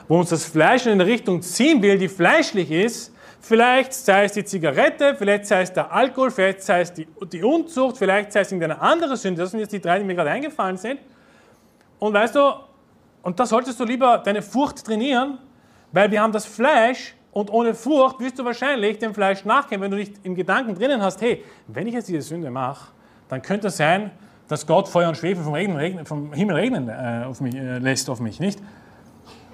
Wo uns das Fleisch in eine Richtung ziehen will, die fleischlich ist, Vielleicht sei es die Zigarette, vielleicht sei es der Alkohol, vielleicht sei es die, die Unzucht, vielleicht sei es irgendeine andere Sünde. Das sind jetzt die drei, die mir gerade eingefallen sind. Und weißt du, und da solltest du lieber deine Furcht trainieren, weil wir haben das Fleisch und ohne Furcht wirst du wahrscheinlich dem Fleisch nachgehen, wenn du nicht im Gedanken drinnen hast, hey, wenn ich jetzt diese Sünde mache, dann könnte es sein, dass Gott Feuer und Schwefel vom, Regen, vom Himmel regnen äh, auf mich, äh, lässt auf mich, nicht?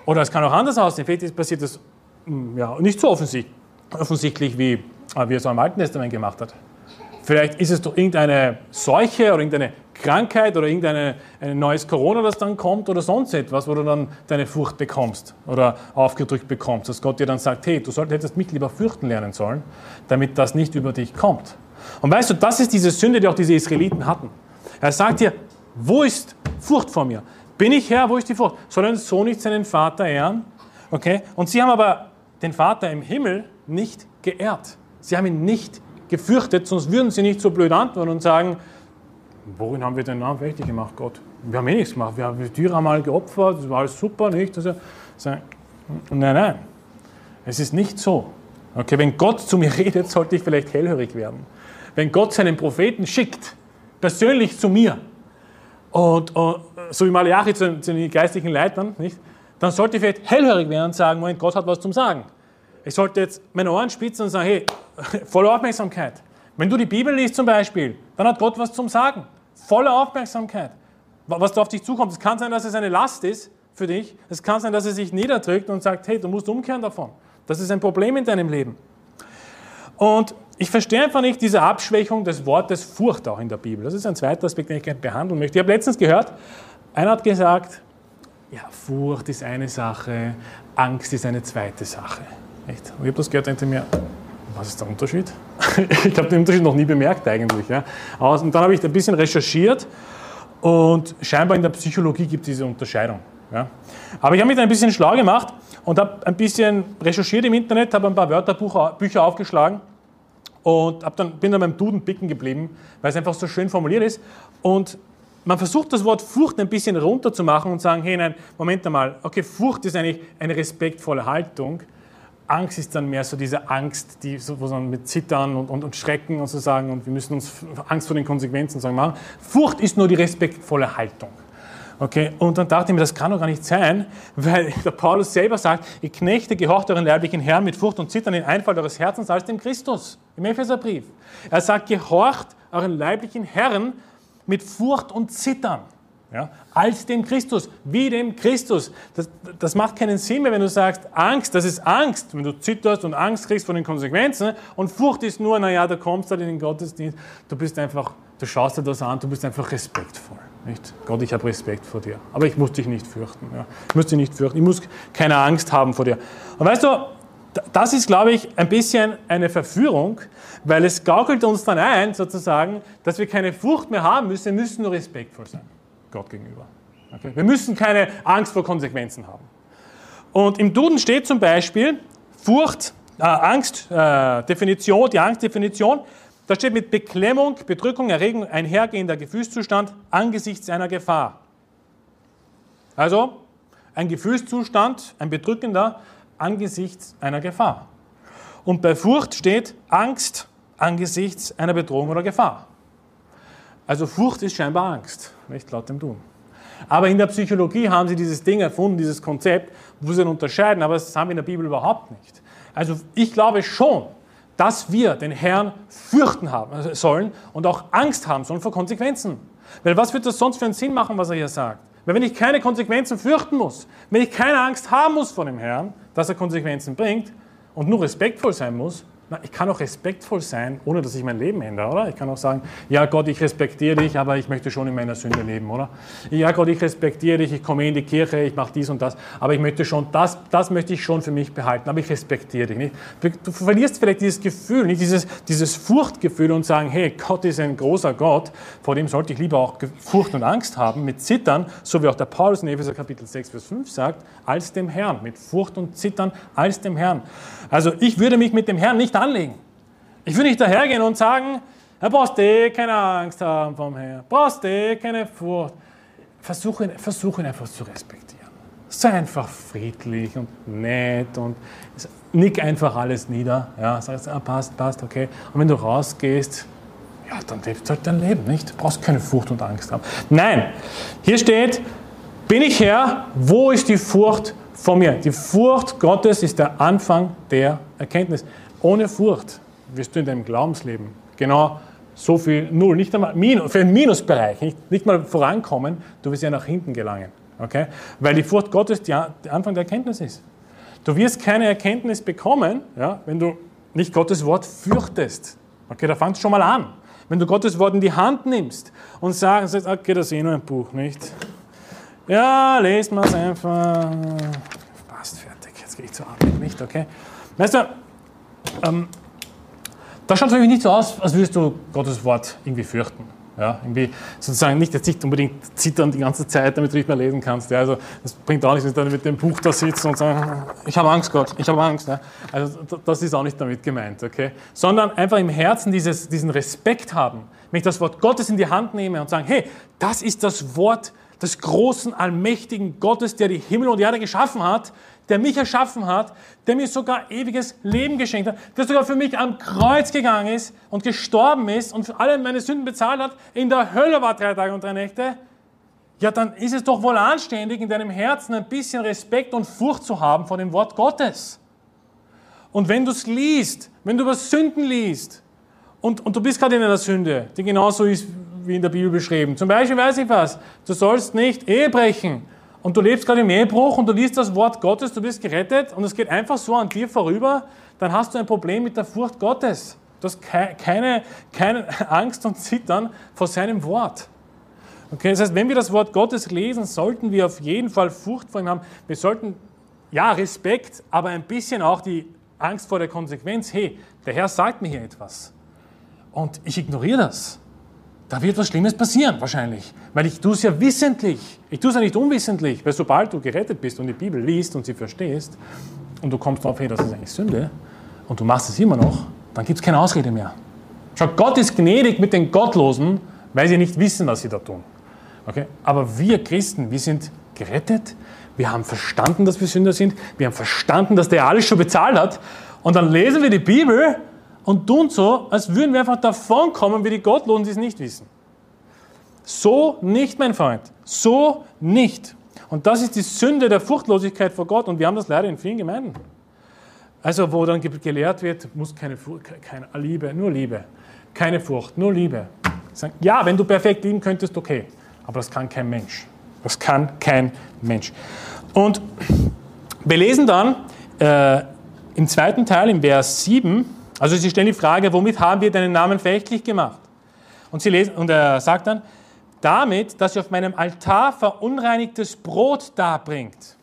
Oder es kann auch anders aussehen. Vielleicht passiert das hm, ja, nicht so offensichtlich offensichtlich, wie, äh, wie es auch im Alten Testament gemacht hat. Vielleicht ist es doch irgendeine Seuche oder irgendeine Krankheit oder irgendein neues Corona, das dann kommt oder sonst etwas, wo du dann deine Furcht bekommst oder aufgedrückt bekommst, dass Gott dir dann sagt, hey, du solltest, hättest mich lieber fürchten lernen sollen, damit das nicht über dich kommt. Und weißt du, das ist diese Sünde, die auch diese Israeliten hatten. Er sagt dir, wo ist Furcht vor mir? Bin ich Herr, wo ist die Furcht? Soll ein Sohn nicht seinen Vater ehren? Okay? Und sie haben aber den Vater im Himmel nicht geehrt. Sie haben ihn nicht gefürchtet, sonst würden sie nicht so blöd antworten und sagen, worin haben wir den Namen richtig gemacht, Gott? Wir haben eh nichts gemacht, wir haben die Tiere mal geopfert, das war alles super, nicht? Also, nein, nein, es ist nicht so. Okay, wenn Gott zu mir redet, sollte ich vielleicht hellhörig werden. Wenn Gott seinen Propheten schickt, persönlich zu mir, und, und so wie Malachi zu, zu, den geistlichen Leitern, nicht? dann sollte ich vielleicht hellhörig werden und sagen, Moment, Gott hat was zum Sagen. Ich sollte jetzt meine Ohren spitzen und sagen, hey, volle Aufmerksamkeit. Wenn du die Bibel liest zum Beispiel, dann hat Gott was zum Sagen. Volle Aufmerksamkeit. Was da auf dich zukommt. Es kann sein, dass es eine Last ist für dich. Es kann sein, dass er sich niederdrückt und sagt, hey, du musst umkehren davon. Das ist ein Problem in deinem Leben. Und ich verstehe einfach nicht diese Abschwächung des Wortes Furcht auch in der Bibel. Das ist ein zweiter Aspekt, den ich gerne behandeln möchte. Ich habe letztens gehört, einer hat gesagt, ja, Furcht ist eine Sache, Angst ist eine zweite Sache. Echt? Und ich habe das gehört und mir, was ist der Unterschied? ich habe den Unterschied noch nie bemerkt eigentlich. Ja. Und dann habe ich ein bisschen recherchiert und scheinbar in der Psychologie gibt es diese Unterscheidung. Ja. Aber ich habe mich da ein bisschen schlau gemacht und habe ein bisschen recherchiert im Internet, habe ein paar Wörterbücher aufgeschlagen und dann, bin dann beim Duden picken geblieben, weil es einfach so schön formuliert ist. Und man versucht das Wort Furcht ein bisschen runterzumachen und sagen, hey, nein, Moment einmal, okay, Furcht ist eigentlich eine respektvolle Haltung. Angst ist dann mehr so diese Angst, die so, wo man mit Zittern und, und, und, Schrecken und so sagen und wir müssen uns Angst vor den Konsequenzen sagen machen. Furcht ist nur die respektvolle Haltung. Okay, und dann dachte ich mir, das kann doch gar nicht sein, weil der Paulus selber sagt, ihr Knechte gehorcht euren leiblichen Herrn mit Furcht und Zittern in Einfall eures Herzens als dem Christus, im Epheserbrief. Er sagt, gehorcht euren leiblichen Herren mit Furcht und Zittern. Ja, als dem Christus, wie dem Christus. Das, das macht keinen Sinn mehr, wenn du sagst, Angst, das ist Angst, wenn du zitterst und Angst kriegst von den Konsequenzen. Und Furcht ist nur, naja, da kommst du halt in den Gottesdienst, du bist einfach, du schaust dir das an, du bist einfach respektvoll. Nicht? Gott, ich habe Respekt vor dir, aber ich muss dich nicht fürchten. Ja. Ich muss dich nicht fürchten, ich muss keine Angst haben vor dir. Und weißt du, das ist, glaube ich, ein bisschen eine Verführung, weil es gaukelt uns dann ein, sozusagen, dass wir keine Furcht mehr haben müssen, wir müssen nur respektvoll sein. Gott gegenüber. Okay? Wir müssen keine Angst vor Konsequenzen haben. Und im Duden steht zum Beispiel Furcht, äh, Angst, äh, Definition, die Angstdefinition, da steht mit Beklemmung, Bedrückung, Erregung einhergehender Gefühlszustand angesichts einer Gefahr. Also ein Gefühlszustand, ein bedrückender angesichts einer Gefahr. Und bei Furcht steht Angst angesichts einer Bedrohung oder Gefahr. Also Furcht ist scheinbar Angst, nicht laut dem Tun. Aber in der Psychologie haben sie dieses Ding erfunden, dieses Konzept, wo sie dann unterscheiden, aber das haben wir in der Bibel überhaupt nicht. Also ich glaube schon, dass wir den Herrn fürchten haben äh, sollen und auch Angst haben sollen vor Konsequenzen. Weil was wird das sonst für einen Sinn machen, was er hier sagt? Weil wenn ich keine Konsequenzen fürchten muss, wenn ich keine Angst haben muss vor dem Herrn, dass er Konsequenzen bringt und nur respektvoll sein muss, ich kann auch respektvoll sein, ohne dass ich mein Leben ändere, oder? Ich kann auch sagen, ja Gott, ich respektiere dich, aber ich möchte schon in meiner Sünde leben, oder? Ja Gott, ich respektiere dich, ich komme in die Kirche, ich mache dies und das, aber ich möchte schon, das, das möchte ich schon für mich behalten, aber ich respektiere dich nicht. Du verlierst vielleicht dieses Gefühl, nicht dieses, dieses Furchtgefühl und sagen, hey, Gott ist ein großer Gott, vor dem sollte ich lieber auch Furcht und Angst haben, mit Zittern, so wie auch der Paulus in Epheser Kapitel 6, Vers 5 sagt, als dem Herrn, mit Furcht und Zittern als dem Herrn. Also ich würde mich mit dem Herrn nicht anlegen. Ich würde nicht dahergehen und sagen, Herr, brauchst du keine Angst haben vom Herrn, brauchst du keine Furcht. Versuche ihn, versuch ihn einfach zu respektieren. Sei einfach friedlich und nett und nick einfach alles nieder. Ja, sag, ah, passt, passt, okay. Und wenn du rausgehst, ja, dann lebst du halt dein Leben, nicht? Du brauchst keine Furcht und Angst haben. Nein, hier steht, bin ich Herr, wo ist die Furcht vor mir? Die Furcht Gottes ist der Anfang der Erkenntnis. Ohne Furcht wirst du in deinem Glaubensleben genau so viel Null, nicht einmal Minus, für den Minusbereich, nicht, nicht mal vorankommen, du wirst ja nach hinten gelangen. Okay? Weil die Furcht Gottes der Anfang der Erkenntnis ist. Du wirst keine Erkenntnis bekommen, ja, wenn du nicht Gottes Wort fürchtest. Okay, da fangst du schon mal an. Wenn du Gottes Wort in die Hand nimmst und sagst, okay, das ist eh nur ein Buch, nicht? Ja, lest mal es einfach. Passt, fertig, jetzt gehe ich zur Arbeit, nicht? Okay? Weißt du, ähm, da schaut es natürlich nicht so aus, als würdest du Gottes Wort irgendwie fürchten. Ja, irgendwie sozusagen nicht jetzt nicht unbedingt zittern die ganze Zeit, damit du nicht mehr lesen kannst. Ja, also das bringt auch nichts, wenn du dann mit dem Buch da sitzt und sagst, ich habe Angst, Gott, ich habe Angst. Ja. Also das ist auch nicht damit gemeint, okay? Sondern einfach im Herzen dieses, diesen Respekt haben, wenn ich das Wort Gottes in die Hand nehme und sage, hey, das ist das Wort des großen, allmächtigen Gottes, der die Himmel und Erde geschaffen hat, der mich erschaffen hat, der mir sogar ewiges Leben geschenkt hat, der sogar für mich am Kreuz gegangen ist und gestorben ist und für alle meine Sünden bezahlt hat, in der Hölle war drei Tage und drei Nächte, ja, dann ist es doch wohl anständig, in deinem Herzen ein bisschen Respekt und Furcht zu haben vor dem Wort Gottes. Und wenn du es liest, wenn du über Sünden liest, und, und du bist gerade in einer Sünde, die genauso ist wie in der Bibel beschrieben. Zum Beispiel weiß ich was, du sollst nicht Ehe brechen und du lebst gerade im Ehebruch und du liest das Wort Gottes, du bist gerettet und es geht einfach so an dir vorüber, dann hast du ein Problem mit der Furcht Gottes. Du hast keine, keine Angst und Zittern vor seinem Wort. Okay, das heißt, wenn wir das Wort Gottes lesen, sollten wir auf jeden Fall Furcht vor ihm haben. Wir sollten, ja, Respekt, aber ein bisschen auch die Angst vor der Konsequenz. Hey, der Herr sagt mir hier etwas und ich ignoriere das da wird was Schlimmes passieren, wahrscheinlich. Weil ich tue es ja wissentlich. Ich tue es ja nicht unwissentlich, weil sobald du gerettet bist und die Bibel liest und sie verstehst und du kommst darauf, hey, das ist eigentlich Sünde und du machst es immer noch, dann gibt es keine Ausrede mehr. Schau, Gott ist gnädig mit den Gottlosen, weil sie nicht wissen, was sie da tun. Okay? Aber wir Christen, wir sind gerettet, wir haben verstanden, dass wir Sünder sind, wir haben verstanden, dass der alles schon bezahlt hat und dann lesen wir die Bibel und tun so, als würden wir einfach davonkommen wie die Gottlosen, die es nicht wissen. So nicht, mein Freund. So nicht. Und das ist die Sünde der Furchtlosigkeit vor Gott. Und wir haben das leider in vielen Gemeinden. Also, wo dann gelehrt wird, muss keine, keine Liebe, nur Liebe. Keine Furcht, nur Liebe. Ja, wenn du perfekt lieben könntest, okay. Aber das kann kein Mensch. Das kann kein Mensch. Und wir lesen dann äh, im zweiten Teil, im Vers 7, also sie stellen die Frage, womit haben wir deinen Namen verächtlich gemacht? Und, sie lesen, und er sagt dann, damit, dass ihr auf meinem Altar verunreinigtes Brot darbringt.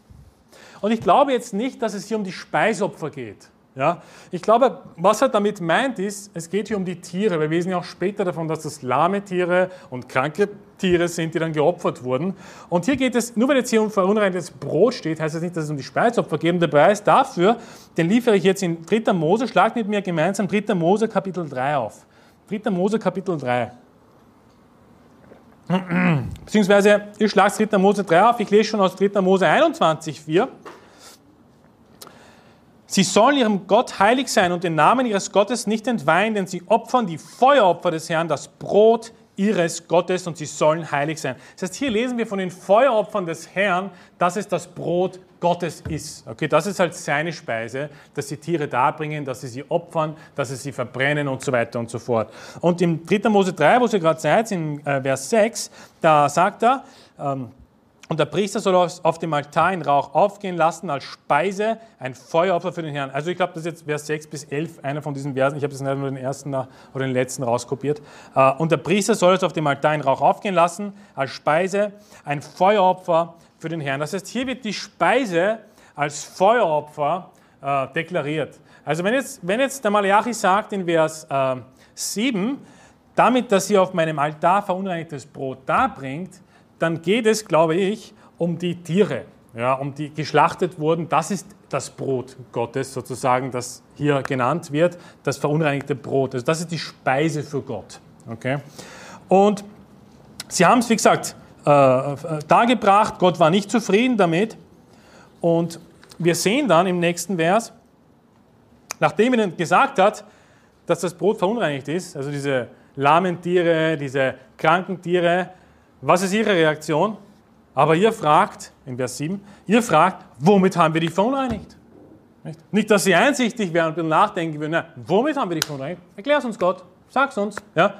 Und ich glaube jetzt nicht, dass es hier um die Speisopfer geht. Ja? Ich glaube, was er damit meint, ist, es geht hier um die Tiere. Wir wissen ja auch später davon, dass das lahme Tiere und kranke Tiere sind, die dann geopfert wurden. Und hier geht es, nur weil jetzt hier um verunreinigtes Brot steht, heißt das nicht, dass es um die Speisopfer geht. Und der Preis dafür, den liefere ich jetzt in 3. Mose, schlagt mit mir gemeinsam 3. Mose Kapitel 3 auf. 3. Mose Kapitel 3. Beziehungsweise, ihr schlagt 3. Mose 3 auf, ich lese schon aus 3. Mose 21, 4. Sie sollen ihrem Gott heilig sein und den Namen ihres Gottes nicht entweihen, denn sie opfern die Feueropfer des Herrn, das Brot ihres Gottes und sie sollen heilig sein. Das heißt, hier lesen wir von den Feueropfern des Herrn, dass es das Brot Gottes ist. Okay, das ist halt seine Speise, dass die Tiere darbringen, dass sie sie opfern, dass sie sie verbrennen und so weiter und so fort. Und im 3. Mose 3, wo ihr gerade seid, in äh, Vers 6, da sagt er, ähm, und der Priester soll auf dem Altar in Rauch aufgehen lassen als Speise, ein Feueropfer für den Herrn. Also ich glaube, das ist jetzt Vers 6 bis 11, einer von diesen Versen. Ich habe jetzt nicht nur den ersten oder den letzten rauskopiert. Äh, und der Priester soll es auf dem Altar in Rauch aufgehen lassen als Speise, ein Feueropfer für den Herrn. Das heißt, hier wird die Speise als Feueropfer äh, deklariert. Also wenn jetzt, wenn jetzt der Malachi sagt in Vers äh, 7, damit, dass ihr auf meinem Altar verunreinigtes Brot darbringt, dann geht es, glaube ich, um die Tiere, ja, um die geschlachtet wurden. Das ist das Brot Gottes sozusagen, das hier genannt wird, das verunreinigte Brot. Also das ist die Speise für Gott. Okay? Und sie haben es, wie gesagt, äh, äh, dargebracht. Gott war nicht zufrieden damit. Und wir sehen dann im nächsten Vers, nachdem er ihnen gesagt hat, dass das Brot verunreinigt ist, also diese lahmen Tiere, diese kranken Tiere, was ist Ihre Reaktion? Aber ihr fragt, in Vers 7, ihr fragt, womit haben wir dich verunreinigt? Nicht, Nicht dass Sie einsichtig wären und nachdenken würden, na, womit haben wir dich verunreinigt? Erklär es uns Gott, sag es uns. Ja?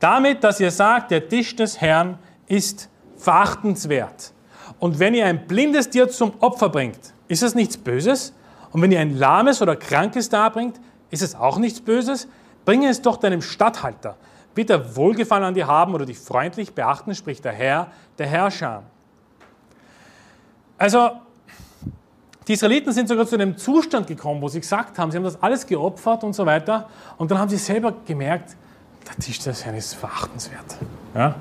Damit, dass ihr sagt, der Tisch des Herrn ist verachtenswert. Und wenn ihr ein blindes Tier zum Opfer bringt, ist es nichts Böses? Und wenn ihr ein lahmes oder krankes darbringt, ist es auch nichts Böses? Bringe es doch deinem Statthalter er Wohlgefallen an dir haben oder dich freundlich beachten, spricht der Herr, der Herrscher. Also, die Israeliten sind sogar zu einem Zustand gekommen, wo sie gesagt haben, sie haben das alles geopfert und so weiter. Und dann haben sie selber gemerkt, der Tisch des Herrn ist verachtenswert. Ja?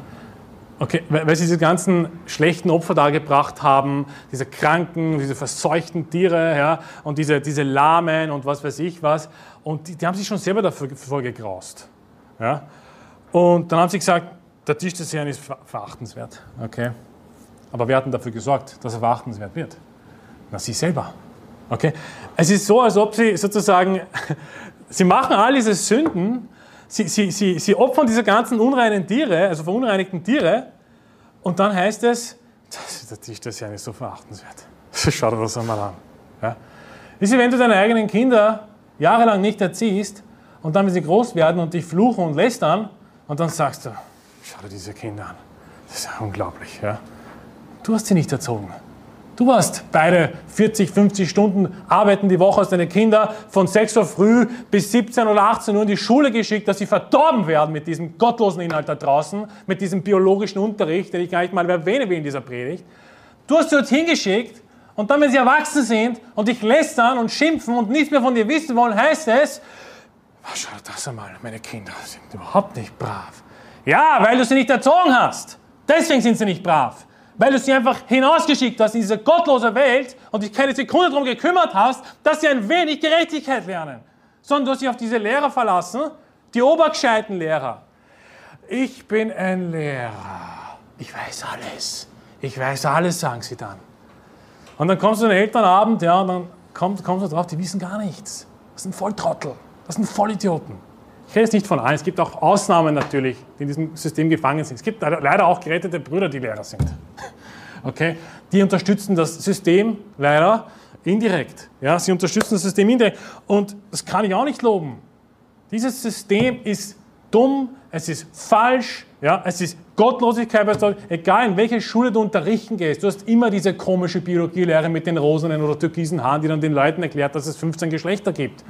Okay, weil sie diese ganzen schlechten Opfer dargebracht haben, diese kranken, diese verseuchten Tiere ja, und diese, diese Lahmen und was weiß ich was. Und die, die haben sich schon selber dafür gegraust. Ja? Und dann haben sie gesagt, der Tisch des Herrn ist verachtenswert. Okay. Aber wer hat denn dafür gesorgt, dass er verachtenswert wird? Na, sie selber. Okay. Es ist so, als ob sie sozusagen, sie machen all diese Sünden, sie, sie, sie, sie opfern diese ganzen unreinen Tiere, also verunreinigten Tiere, und dann heißt es, der Tisch des Herrn ist so verachtenswert. Schau dir das einmal an. Ja? Ihr, wenn du deine eigenen Kinder jahrelang nicht erziehst und dann, wenn sie groß werden und dich fluchen und lästern, und dann sagst du, schau dir diese Kinder an. Das ist ja unglaublich. Ja? Du hast sie nicht erzogen. Du hast beide 40, 50 Stunden arbeiten die Woche, hast deine Kinder von 6 Uhr früh bis 17 oder 18 Uhr in die Schule geschickt, dass sie verdorben werden mit diesem gottlosen Inhalt da draußen, mit diesem biologischen Unterricht, den ich gar nicht mal erwähnen will in dieser Predigt. Du hast sie dorthin geschickt und dann, wenn sie erwachsen sind und dich lästern und schimpfen und nichts mehr von dir wissen wollen, heißt es, Oh, schau das einmal, meine Kinder sind überhaupt nicht brav. Ja, weil du sie nicht erzogen hast. Deswegen sind sie nicht brav. Weil du sie einfach hinausgeschickt hast in diese gottlose Welt und dich keine Sekunde darum gekümmert hast, dass sie ein wenig Gerechtigkeit lernen. Sondern du hast dich auf diese Lehrer verlassen, die obergescheiten Lehrer. Ich bin ein Lehrer. Ich weiß alles. Ich weiß alles, sagen sie dann. Und dann kommst du in den Elternabend, ja, und dann kommst, kommst du drauf, die wissen gar nichts. Das sind Volltrottel. Das sind Vollidioten. Ich rede jetzt nicht von allen, es gibt auch Ausnahmen natürlich, die in diesem System gefangen sind. Es gibt leider auch gerettete Brüder, die Lehrer sind. Okay? Die unterstützen das System leider indirekt. Ja? Sie unterstützen das System indirekt. Und das kann ich auch nicht loben. Dieses System ist dumm, es ist falsch, ja, es ist Gottlosigkeit, egal in welche Schule du unterrichten gehst, du hast immer diese komische Biologielehre mit den rosenen oder türkisen Haaren, die dann den Leuten erklärt, dass es 15 Geschlechter gibt.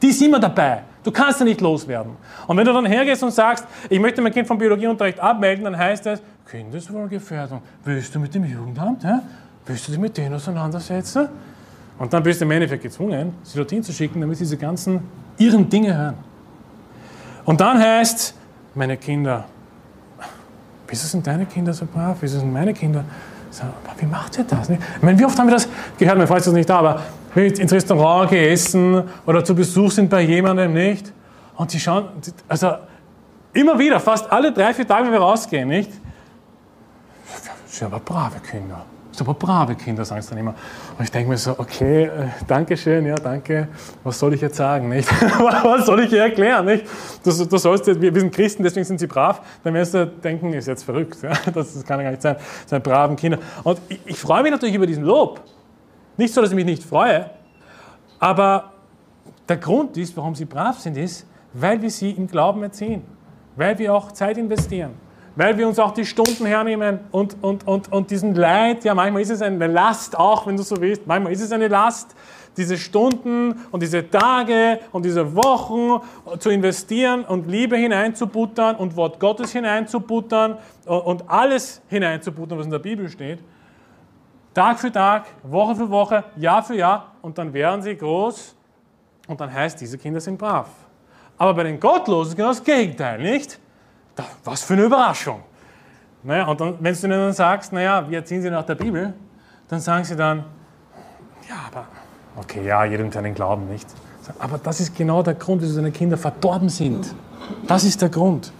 Die ist immer dabei. Du kannst ja nicht loswerden. Und wenn du dann hergehst und sagst, ich möchte mein Kind vom Biologieunterricht abmelden, dann heißt es, Kindeswohlgefährdung. Willst du mit dem Jugendamt? Ja? Willst du dich mit denen auseinandersetzen? Und dann bist du im Endeffekt gezwungen, sie dorthin zu schicken, damit sie diese ganzen irren Dinge hören. Und dann heißt, meine Kinder, wieso sind deine Kinder so brav? Wieso sind meine Kinder? So, wie macht ihr das? Ich meine, wie oft haben wir das gehört? Mein Freund ist nicht da, aber wenn wir ins Restaurant gegessen oder zu Besuch sind bei jemandem nicht und die schauen, also immer wieder, fast alle drei, vier Tage, wenn wir rausgehen, nicht? Das sind aber brave Kinder aber brave Kinder, sagen sie dann immer. Und ich denke mir so, okay, äh, danke schön, ja, danke, was soll ich jetzt sagen, nicht? was soll ich ihr erklären, nicht? Du, du sollst, wir sind Christen, deswegen sind sie brav, dann wirst du denken, ist jetzt verrückt, ja? das, das kann ja gar nicht sein, sind braven Kinder. Und ich, ich freue mich natürlich über diesen Lob. Nicht so, dass ich mich nicht freue, aber der Grund ist, warum sie brav sind, ist, weil wir sie im Glauben erziehen, weil wir auch Zeit investieren weil wir uns auch die Stunden hernehmen und, und, und, und diesen Leid, ja, manchmal ist es eine Last auch, wenn du so willst, manchmal ist es eine Last, diese Stunden und diese Tage und diese Wochen zu investieren und Liebe hineinzubuttern und Wort Gottes hineinzubuttern und alles hineinzubuttern, was in der Bibel steht. Tag für Tag, Woche für Woche, Jahr für Jahr und dann werden sie groß und dann heißt, diese Kinder sind brav. Aber bei den Gottlosen ist genau das Gegenteil, nicht? Was für eine Überraschung. Naja, und dann, wenn du ihnen dann sagst, naja, wie erziehen sie nach der Bibel, dann sagen sie dann, ja, aber, okay, ja, jedem seinen Glauben nicht. Aber das ist genau der Grund, wieso seine Kinder verdorben sind. Das ist der Grund.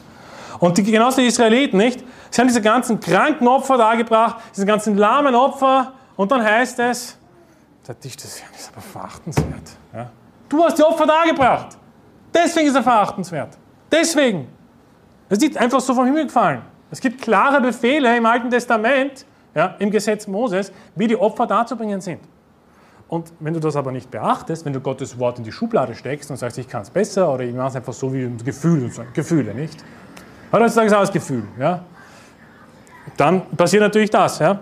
Und die, genauso die Israeliten, nicht? Sie haben diese ganzen kranken Opfer dargebracht, diese ganzen lahmen Opfer, und dann heißt es, der Tisch des Herrn ist aber verachtenswert. Ja? Du hast die Opfer dargebracht. Deswegen ist er verachtenswert. Deswegen. Das ist nicht einfach so vom Himmel gefallen. Es gibt klare Befehle im Alten Testament, ja, im Gesetz Moses, wie die Opfer darzubringen sind. Und wenn du das aber nicht beachtest, wenn du Gottes Wort in die Schublade steckst und sagst, ich kann es besser oder ich mache es einfach so wie Gefühle, Gefühle nicht? Heutzutage ist alles Gefühl. Ja? Dann passiert natürlich das. Ja?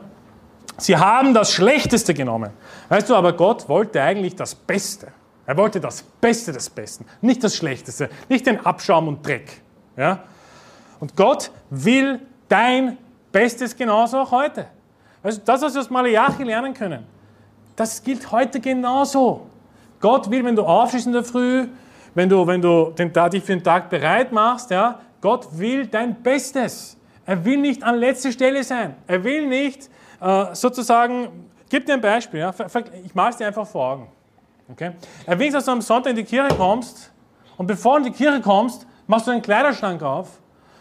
Sie haben das Schlechteste genommen. Weißt du, aber Gott wollte eigentlich das Beste. Er wollte das Beste des Besten, nicht das Schlechteste, nicht den Abschaum und Dreck. Ja? Und Gott will dein Bestes genauso auch heute. Also das, was wir aus Malachi lernen können, das gilt heute genauso. Gott will, wenn du aufstehst in der Früh, wenn du, wenn du den, dich für den Tag bereit machst, ja, Gott will dein Bestes. Er will nicht an letzter Stelle sein. Er will nicht äh, sozusagen, gib dir ein Beispiel, ja, ich mache es dir einfach vor Augen. Okay? Er will, dass du am Sonntag in die Kirche kommst und bevor du in die Kirche kommst, machst du einen Kleiderschrank auf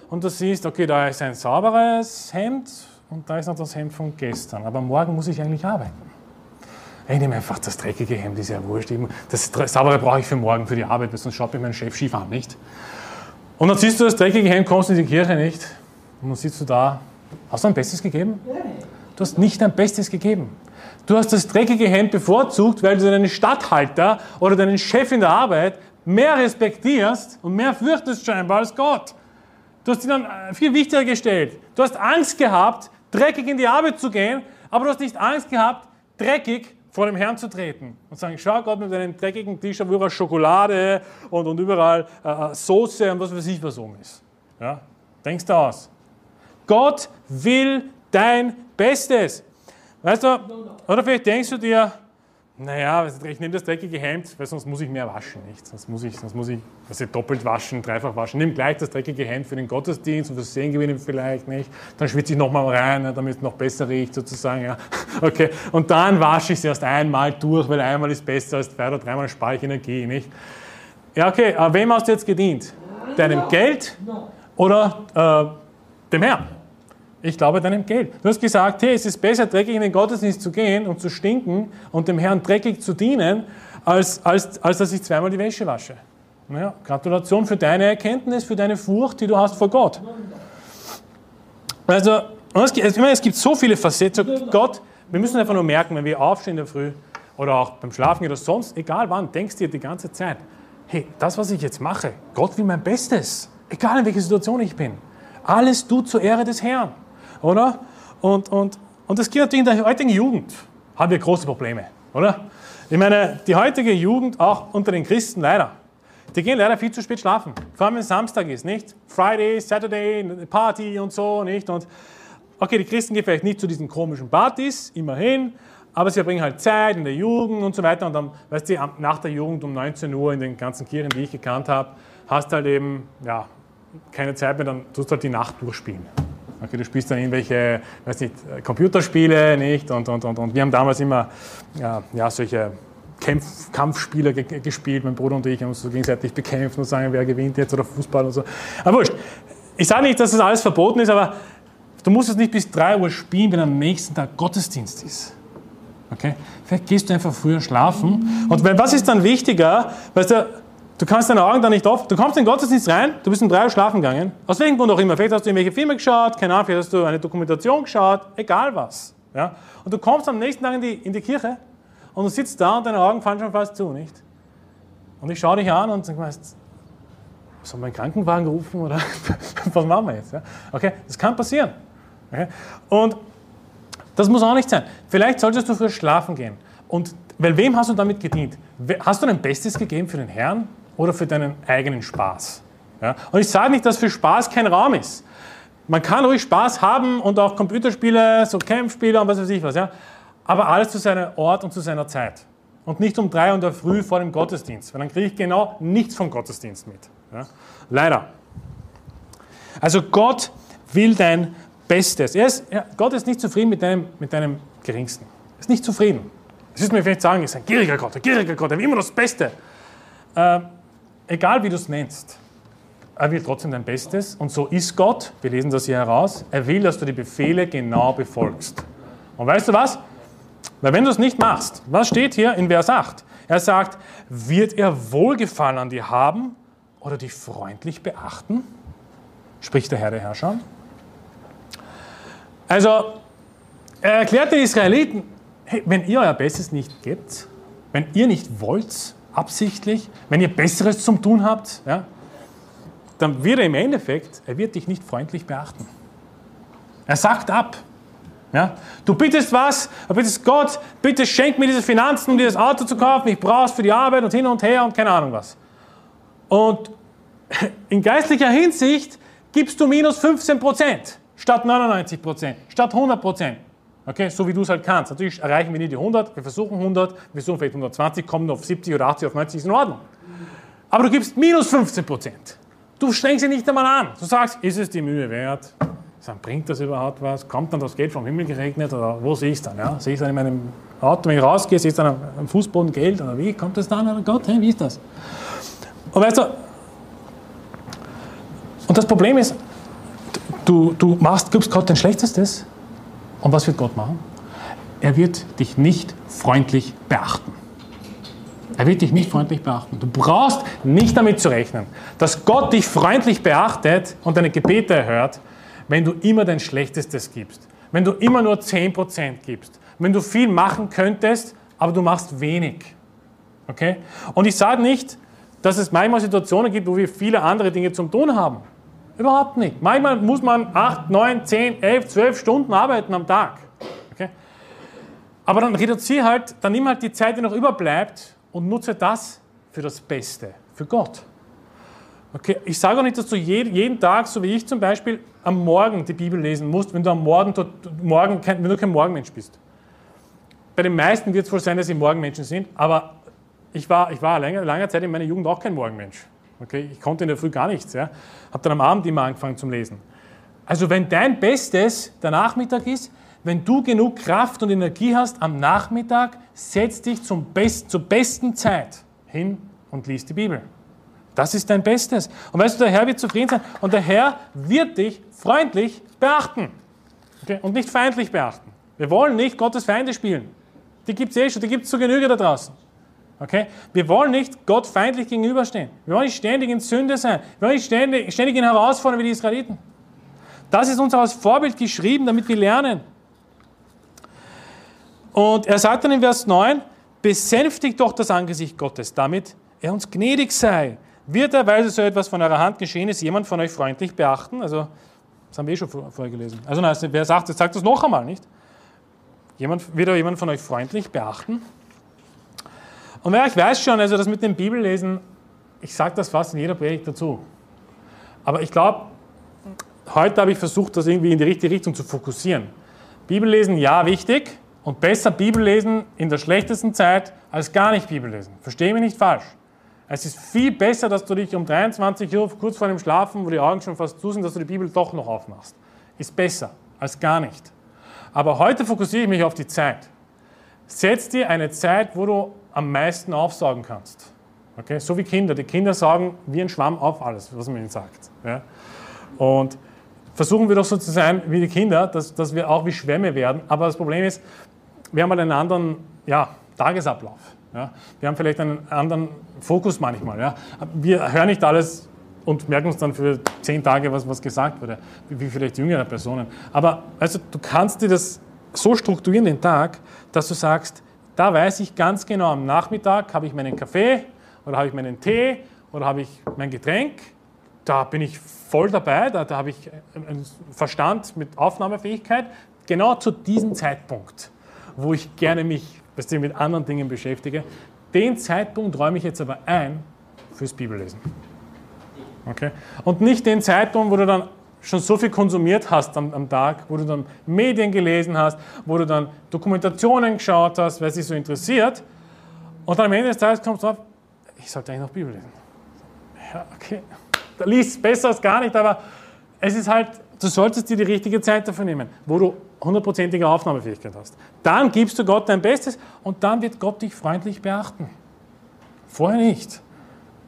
und du siehst, okay, da ist ein sauberes Hemd und da ist noch das Hemd von gestern. Aber morgen muss ich eigentlich arbeiten. Ich nehme einfach das dreckige Hemd, ist ja wurscht. Das saubere brauche ich für morgen, für die Arbeit, weil sonst schaut mir mein Chef schief an, nicht? Und dann siehst du das dreckige Hemd, kommst in die Kirche nicht. Und dann sitzt du da. Hast du dein Bestes gegeben? Du hast nicht dein Bestes gegeben. Du hast das dreckige Hemd bevorzugt, weil du deinen Stadthalter oder deinen Chef in der Arbeit mehr respektierst und mehr fürchtest scheinbar als Gott. Du hast ihn dann äh, viel wichtiger gestellt. Du hast Angst gehabt, dreckig in die Arbeit zu gehen, aber du hast nicht Angst gehabt, dreckig vor dem Herrn zu treten und sagen, schau Gott mit deinem dreckigen Tisch, wo überall Schokolade und, und überall äh, äh, Soße und was weiß ich, was oben ist. Ja? Denkst du aus. Gott will dein Bestes. Weißt du, oder vielleicht denkst du dir, naja, ich nehme das dreckige Hemd, weil sonst muss ich mehr waschen, nicht? Sonst muss ich, sonst muss ich also doppelt waschen, dreifach waschen. Nimm gleich das dreckige Hemd für den Gottesdienst und fürs Sehengewinnen vielleicht, nicht? Dann schwitze ich nochmal rein, damit es noch besser riecht, sozusagen, ja. Okay. Und dann wasche ich es erst einmal durch, weil einmal ist besser als zwei oder dreimal spare ich Energie, nicht? Ja, okay, aber wem hast du jetzt gedient? Deinem Geld oder äh, dem Herrn? Ich glaube deinem Geld. Du hast gesagt, hey, es ist besser, dreckig in den Gottesdienst zu gehen und zu stinken und dem Herrn dreckig zu dienen, als, als, als dass ich zweimal die Wäsche wasche. Naja, Gratulation für deine Erkenntnis, für deine Furcht, die du hast vor Gott. Also, es gibt, so viele Facetten. Gott, wir müssen einfach nur merken, wenn wir aufstehen in der Früh oder auch beim Schlafen oder sonst, egal wann, denkst du dir die ganze Zeit, hey, das, was ich jetzt mache, Gott will mein Bestes. Egal in welcher Situation ich bin. Alles tut zur Ehre des Herrn. Oder? Und, und, und das geht natürlich in der heutigen Jugend. Haben wir große Probleme. Oder? Ich meine, die heutige Jugend, auch unter den Christen leider, die gehen leider viel zu spät schlafen. Vor allem, wenn es Samstag ist, nicht? Friday, Saturday, Party und so, nicht? Und okay, die Christen gehen vielleicht nicht zu diesen komischen Partys, immerhin, aber sie verbringen halt Zeit in der Jugend und so weiter. Und dann, weißt du, nach der Jugend um 19 Uhr in den ganzen Kirchen, die ich gekannt habe, hast halt eben, ja, keine Zeit mehr, dann tust du halt die Nacht durchspielen. Okay, du spielst dann irgendwelche, weiß nicht, Computerspiele, nicht? Und, und, und, und wir haben damals immer ja, ja solche Kämpf, Kampfspiele gespielt, mein Bruder und ich haben uns so gegenseitig bekämpft und sagen, wer gewinnt jetzt oder Fußball und so. Aber wurscht. Ich sage nicht, dass das alles verboten ist, aber du musst es nicht bis 3 Uhr spielen, wenn am nächsten Tag Gottesdienst ist. Okay? Vielleicht gehst du einfach früher schlafen. Und was ist dann wichtiger? Weißt du, du kannst deine Augen da nicht auf. Du kommst in den Gottesdienst rein, du bist um 3 Uhr schlafen gegangen. Aus welchem Grund auch immer. Vielleicht hast du irgendwelche Filme geschaut, keine Ahnung, vielleicht hast du eine Dokumentation geschaut, egal was. Ja? Und du kommst am nächsten Tag in die, in die Kirche und du sitzt da und deine Augen fallen schon fast zu, nicht? Und ich schaue dich an und sage, sollen wir einen Krankenwagen rufen oder was machen wir jetzt? Ja? Okay, das kann passieren. Okay? Und das muss auch nicht sein. Vielleicht solltest du früher schlafen gehen. Und weil wem hast du damit gedient? Hast du dein Bestes gegeben für den Herrn oder für deinen eigenen Spaß? Ja? Und ich sage nicht, dass für Spaß kein Raum ist. Man kann ruhig Spaß haben und auch Computerspiele, so Campspiele und was weiß ich was. Ja? aber alles zu seinem Ort und zu seiner Zeit. Und nicht um drei Uhr Früh vor dem Gottesdienst, weil dann kriege ich genau nichts vom Gottesdienst mit. Ja? Leider. Also Gott will dein Bestes. Ist, ja, Gott ist nicht zufrieden mit deinem, mit deinem Geringsten. Er ist nicht zufrieden. Das ist mir vielleicht sagen, er ist ein gieriger Gott, ein gieriger Gott, er will immer das Beste. Äh, egal wie du es nennst, er will trotzdem dein Bestes. Und so ist Gott, wir lesen das hier heraus, er will, dass du die Befehle genau befolgst. Und weißt du was? Weil wenn du es nicht machst, was steht hier in Vers 8? Er sagt, wird er Wohlgefallen an dir haben oder dich freundlich beachten? Spricht der Herr der Herrscher. Also, er erklärt den Israeliten, hey, wenn ihr euer Bestes nicht gebt, wenn ihr nicht wollt, absichtlich, wenn ihr Besseres zum Tun habt, ja, dann wird er im Endeffekt, er wird dich nicht freundlich beachten. Er sagt ab. Ja? Du bittest was, du bittest Gott, bitte schenk mir diese Finanzen, um dieses Auto zu kaufen, ich brauche es für die Arbeit und hin und her und keine Ahnung was. Und in geistlicher Hinsicht gibst du minus 15 Prozent statt 99 Prozent, statt 100 Prozent. Okay, so wie du es halt kannst. Natürlich erreichen wir nie die 100, wir versuchen 100, wir versuchen vielleicht 120, kommen auf 70 oder 80, auf 90, ist in Ordnung. Aber du gibst minus 15 Prozent. Du strengst dich nicht einmal an. Du sagst, ist es die Mühe wert? Sagen, bringt das überhaupt was? Kommt dann das Geld vom Himmel geregnet oder wo sehe ich es dann? Ja? Sehe ich es dann in meinem Auto, wenn ich rausgehe, sehe ich es dann am Fußboden Geld oder wie kommt das dann? Oder Gott, hey, wie ist das? Und weißt du, und das Problem ist, du, du machst, gibst Gott dein Schlechtestes und was wird Gott machen? Er wird dich nicht freundlich beachten. Er wird dich nicht freundlich beachten. Du brauchst nicht damit zu rechnen, dass Gott dich freundlich beachtet und deine Gebete erhört, wenn du immer dein Schlechtestes gibst, wenn du immer nur 10% gibst, wenn du viel machen könntest, aber du machst wenig. Okay? Und ich sage nicht, dass es manchmal Situationen gibt, wo wir viele andere Dinge zum Tun haben. Überhaupt nicht. Manchmal muss man 8, 9, 10, 11, 12 Stunden arbeiten am Tag. Okay? Aber dann reduziere halt, dann nimm halt die Zeit, die noch überbleibt und nutze das für das Beste, für Gott. Okay, ich sage auch nicht, dass du jeden Tag, so wie ich zum Beispiel, am Morgen die Bibel lesen musst, wenn du am Morgen, morgen wenn du kein Morgenmensch bist. Bei den meisten wird es wohl sein, dass sie Morgenmenschen sind, aber ich war, ich war lange, lange Zeit in meiner Jugend auch kein Morgenmensch. Okay, ich konnte in der Früh gar nichts. Ja. Habe dann am Abend immer angefangen zum Lesen. Also wenn dein Bestes der Nachmittag ist, wenn du genug Kraft und Energie hast am Nachmittag, setz dich zum Best, zur besten Zeit hin und lies die Bibel. Das ist dein Bestes. Und weißt du, der Herr wird zufrieden sein und der Herr wird dich freundlich beachten. Okay? Und nicht feindlich beachten. Wir wollen nicht Gottes Feinde spielen. Die gibt es eh schon, die gibt es zu Genüge da draußen. Okay? Wir wollen nicht Gott feindlich gegenüberstehen. Wir wollen nicht ständig in Sünde sein. Wir wollen nicht ständig, ständig in Herausforderungen wie die Israeliten. Das ist uns als Vorbild geschrieben, damit wir lernen. Und er sagt dann in Vers 9, besänftigt doch das Angesicht Gottes, damit er uns gnädig sei Wird er, weil so etwas von eurer Hand geschehen ist, jemand von euch freundlich beachten? Also, das haben wir eh schon vorher gelesen. Also, nein, wer sagt das, sagt das noch einmal, nicht? Jemand, wird er jemand von euch freundlich beachten? Und wer ich weiß schon, also das mit dem Bibellesen, ich sage das fast in jeder Predigt dazu. Aber ich glaube, heute habe ich versucht, das irgendwie in die richtige Richtung zu fokussieren. Bibellesen, ja, wichtig. Und besser Bibellesen in der schlechtesten Zeit als gar nicht Bibellesen. Verstehe mich nicht falsch. Es ist viel besser, dass du dich um 23 Uhr kurz vor dem Schlafen, wo die Augen schon fast zu sind, dass du die Bibel doch noch aufmachst. Ist besser als gar nicht. Aber heute fokussiere ich mich auf die Zeit. Setz dir eine Zeit, wo du am meisten aufsaugen kannst. Okay? So wie Kinder. Die Kinder sagen wie ein Schwamm auf alles, was man ihnen sagt. Ja? Und versuchen wir doch so zu sein wie die Kinder, dass, dass wir auch wie Schwämme werden. Aber das Problem ist, wir haben halt einen anderen ja, Tagesablauf. Ja? Wir haben vielleicht einen anderen Fokus manchmal. Ja? Wir hören nicht alles und merken uns dann für zehn Tage, was, was gesagt wurde, wie vielleicht jüngere Personen. Aber also, du kannst dir das so strukturieren, den Tag, dass du sagst, da weiß ich ganz genau, am Nachmittag habe ich meinen Kaffee oder habe ich meinen Tee oder habe ich mein Getränk. Da bin ich voll dabei, da, da habe ich einen Verstand mit Aufnahmefähigkeit. Genau zu diesem Zeitpunkt, wo ich gerne mich mit anderen Dingen beschäftige. Den Zeitpunkt räume ich jetzt aber ein fürs Bibellesen. Okay? Und nicht den Zeitpunkt, wo du dann schon so viel konsumiert hast am, am, Tag, wo du dann Medien gelesen hast, wo du dann Dokumentationen geschaut hast, weil es dich so interessiert. Und dann am Ende des Tages kommst du drauf, ich sollte eigentlich noch Bibel lesen. Ja, okay. Da liest besser als gar nicht, aber es ist halt, du solltest dir die richtige Zeit dafür nehmen, wo du hundertprozentige Aufnahmefähigkeit hast. Dann gibst du Gott dein Bestes und dann wird Gott dich freundlich beachten. Vorher nicht.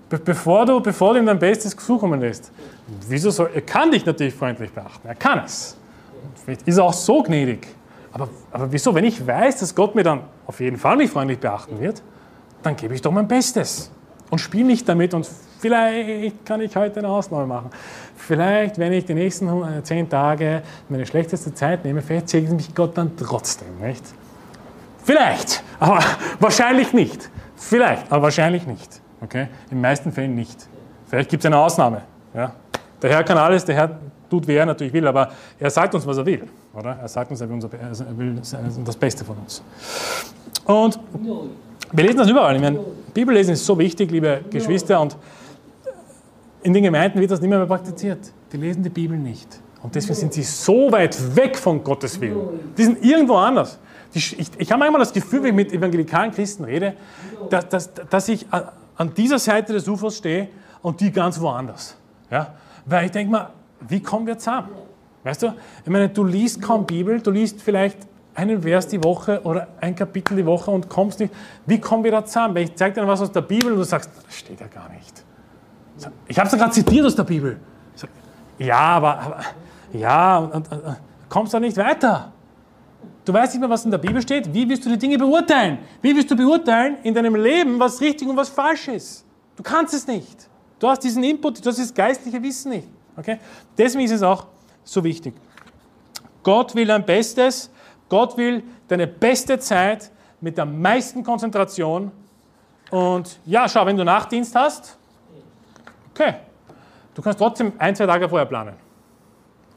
Be bevor, du, bevor du ihm dein Bestes zukommen lässt. Wieso soll, er kann dich natürlich freundlich beachten, er kann es. Vielleicht ist er auch so gnädig. Aber, aber wieso, wenn ich weiß, dass Gott mir dann auf jeden Fall mich freundlich beachten wird, dann gebe ich doch mein Bestes und spiele nicht damit und vielleicht kann ich heute eine Ausnahme machen. Vielleicht, wenn ich die nächsten äh, zehn Tage meine schlechteste Zeit nehme, vielleicht segnet mich Gott dann trotzdem, nicht? Vielleicht, aber wahrscheinlich nicht. Vielleicht, aber wahrscheinlich nicht. Okay? In den meisten Fällen nicht. Vielleicht gibt es eine Ausnahme. Ja? Der Herr kann alles, der Herr tut, wie er natürlich will, aber er sagt uns, was er will. Oder? Er sagt uns, er will, unser, er will das Beste von uns. Und wir lesen das überall. Ich meine, Bibellesen ist so wichtig, liebe Geschwister, und in den Gemeinden wird das nicht mehr, mehr praktiziert. Die lesen die Bibel nicht. Und deswegen sind sie so weit weg von Gottes Willen. Die sind irgendwo anders. ich, ich habe manchmal das Gefühl, wenn ich mit evangelikalen Christen rede, dass, dass, dass ich an dieser Seite des Ufers stehe und die ganz woanders. Ja? Weil ich denke mal, wie kommen wir zusammen? Weißt du, ich meine, du liest kaum Bibel, du liest vielleicht einen Vers die Woche oder ein Kapitel die Woche und kommst nicht. Wie kommen wir da zusammen? Weil ich zeige dir was aus der Bibel und du sagst, das steht ja gar nicht. Ich habe es ja gerade zitiert aus der Bibel. Ja, aber, aber ja, und, und, und, kommst da nicht weiter. Du weißt nicht mehr, was in der Bibel steht. Wie willst du die Dinge beurteilen? Wie willst du beurteilen in deinem Leben, was richtig und was falsch ist? Du kannst es nicht. Du hast diesen Input, du hast das geistliche Wissen nicht. Okay? Deswegen ist es auch so wichtig. Gott will dein Bestes, Gott will deine beste Zeit mit der meisten Konzentration. Und ja, schau, wenn du Nachtdienst hast, okay, du kannst trotzdem ein, zwei Tage vorher planen.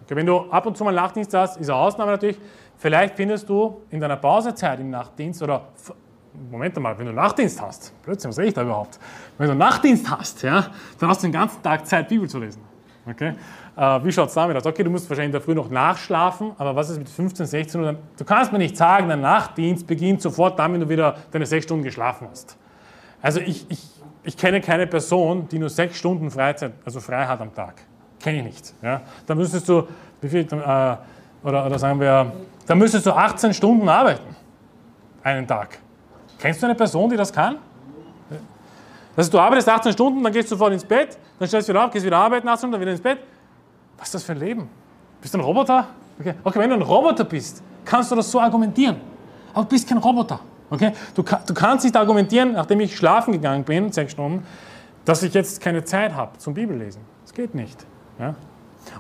Okay, wenn du ab und zu mal Nachtdienst hast, ist eine Ausnahme natürlich. Vielleicht findest du in deiner Pausezeit im Nachtdienst oder Moment mal, wenn du Nachtdienst hast, plötzlich, was rede ich da überhaupt? Wenn du Nachtdienst hast, ja, dann hast du den ganzen Tag Zeit, Bibel zu lesen. Okay? Äh, wie schaut es damit aus? Okay, du musst wahrscheinlich in der Früh noch nachschlafen, aber was ist mit 15, 16 Uhr? Du kannst mir nicht sagen, der Nachtdienst beginnt sofort dann, wenn du wieder deine sechs Stunden geschlafen hast. Also ich, ich, ich kenne keine Person, die nur sechs Stunden Freizeit, also frei hat am Tag. Kenne ich nicht. Ja? Da müsstest du, wie viel, äh, oder, oder sagen wir, da müsstest du 18 Stunden arbeiten. Einen Tag. Kennst du eine Person, die das kann? Also du arbeitest 18 Stunden, dann gehst du sofort ins Bett, dann stellst du wieder auf, gehst wieder arbeiten, 18 Stunden, dann wieder ins Bett. Was ist das für ein Leben? Bist du ein Roboter? Okay. okay, wenn du ein Roboter bist, kannst du das so argumentieren. Aber du bist kein Roboter. Okay? Du, du kannst nicht argumentieren, nachdem ich schlafen gegangen bin, sechs Stunden, dass ich jetzt keine Zeit habe zum Bibellesen. Das geht nicht. Ja?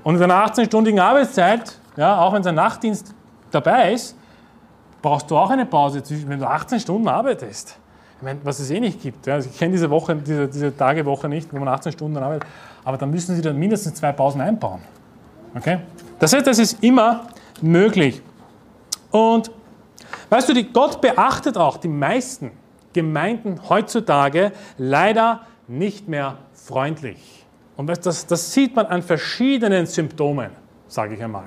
Und in deiner 18-stündigen Arbeitszeit, ja, auch wenn es ein Nachtdienst dabei ist, brauchst du auch eine Pause, wenn du 18 Stunden arbeitest. ich meine, was es eh nicht gibt. Also ich kenne diese Woche, diese, diese Tagewoche nicht, wo man 18 Stunden arbeitet, aber dann müssen Sie dann mindestens zwei Pausen einbauen. Okay? Das heißt, das ist immer möglich. Und weißt du, die, Gott beachtet auch die meisten Gemeinden heutzutage leider nicht mehr freundlich. Und das, das sieht man an verschiedenen Symptomen, sage ich einmal.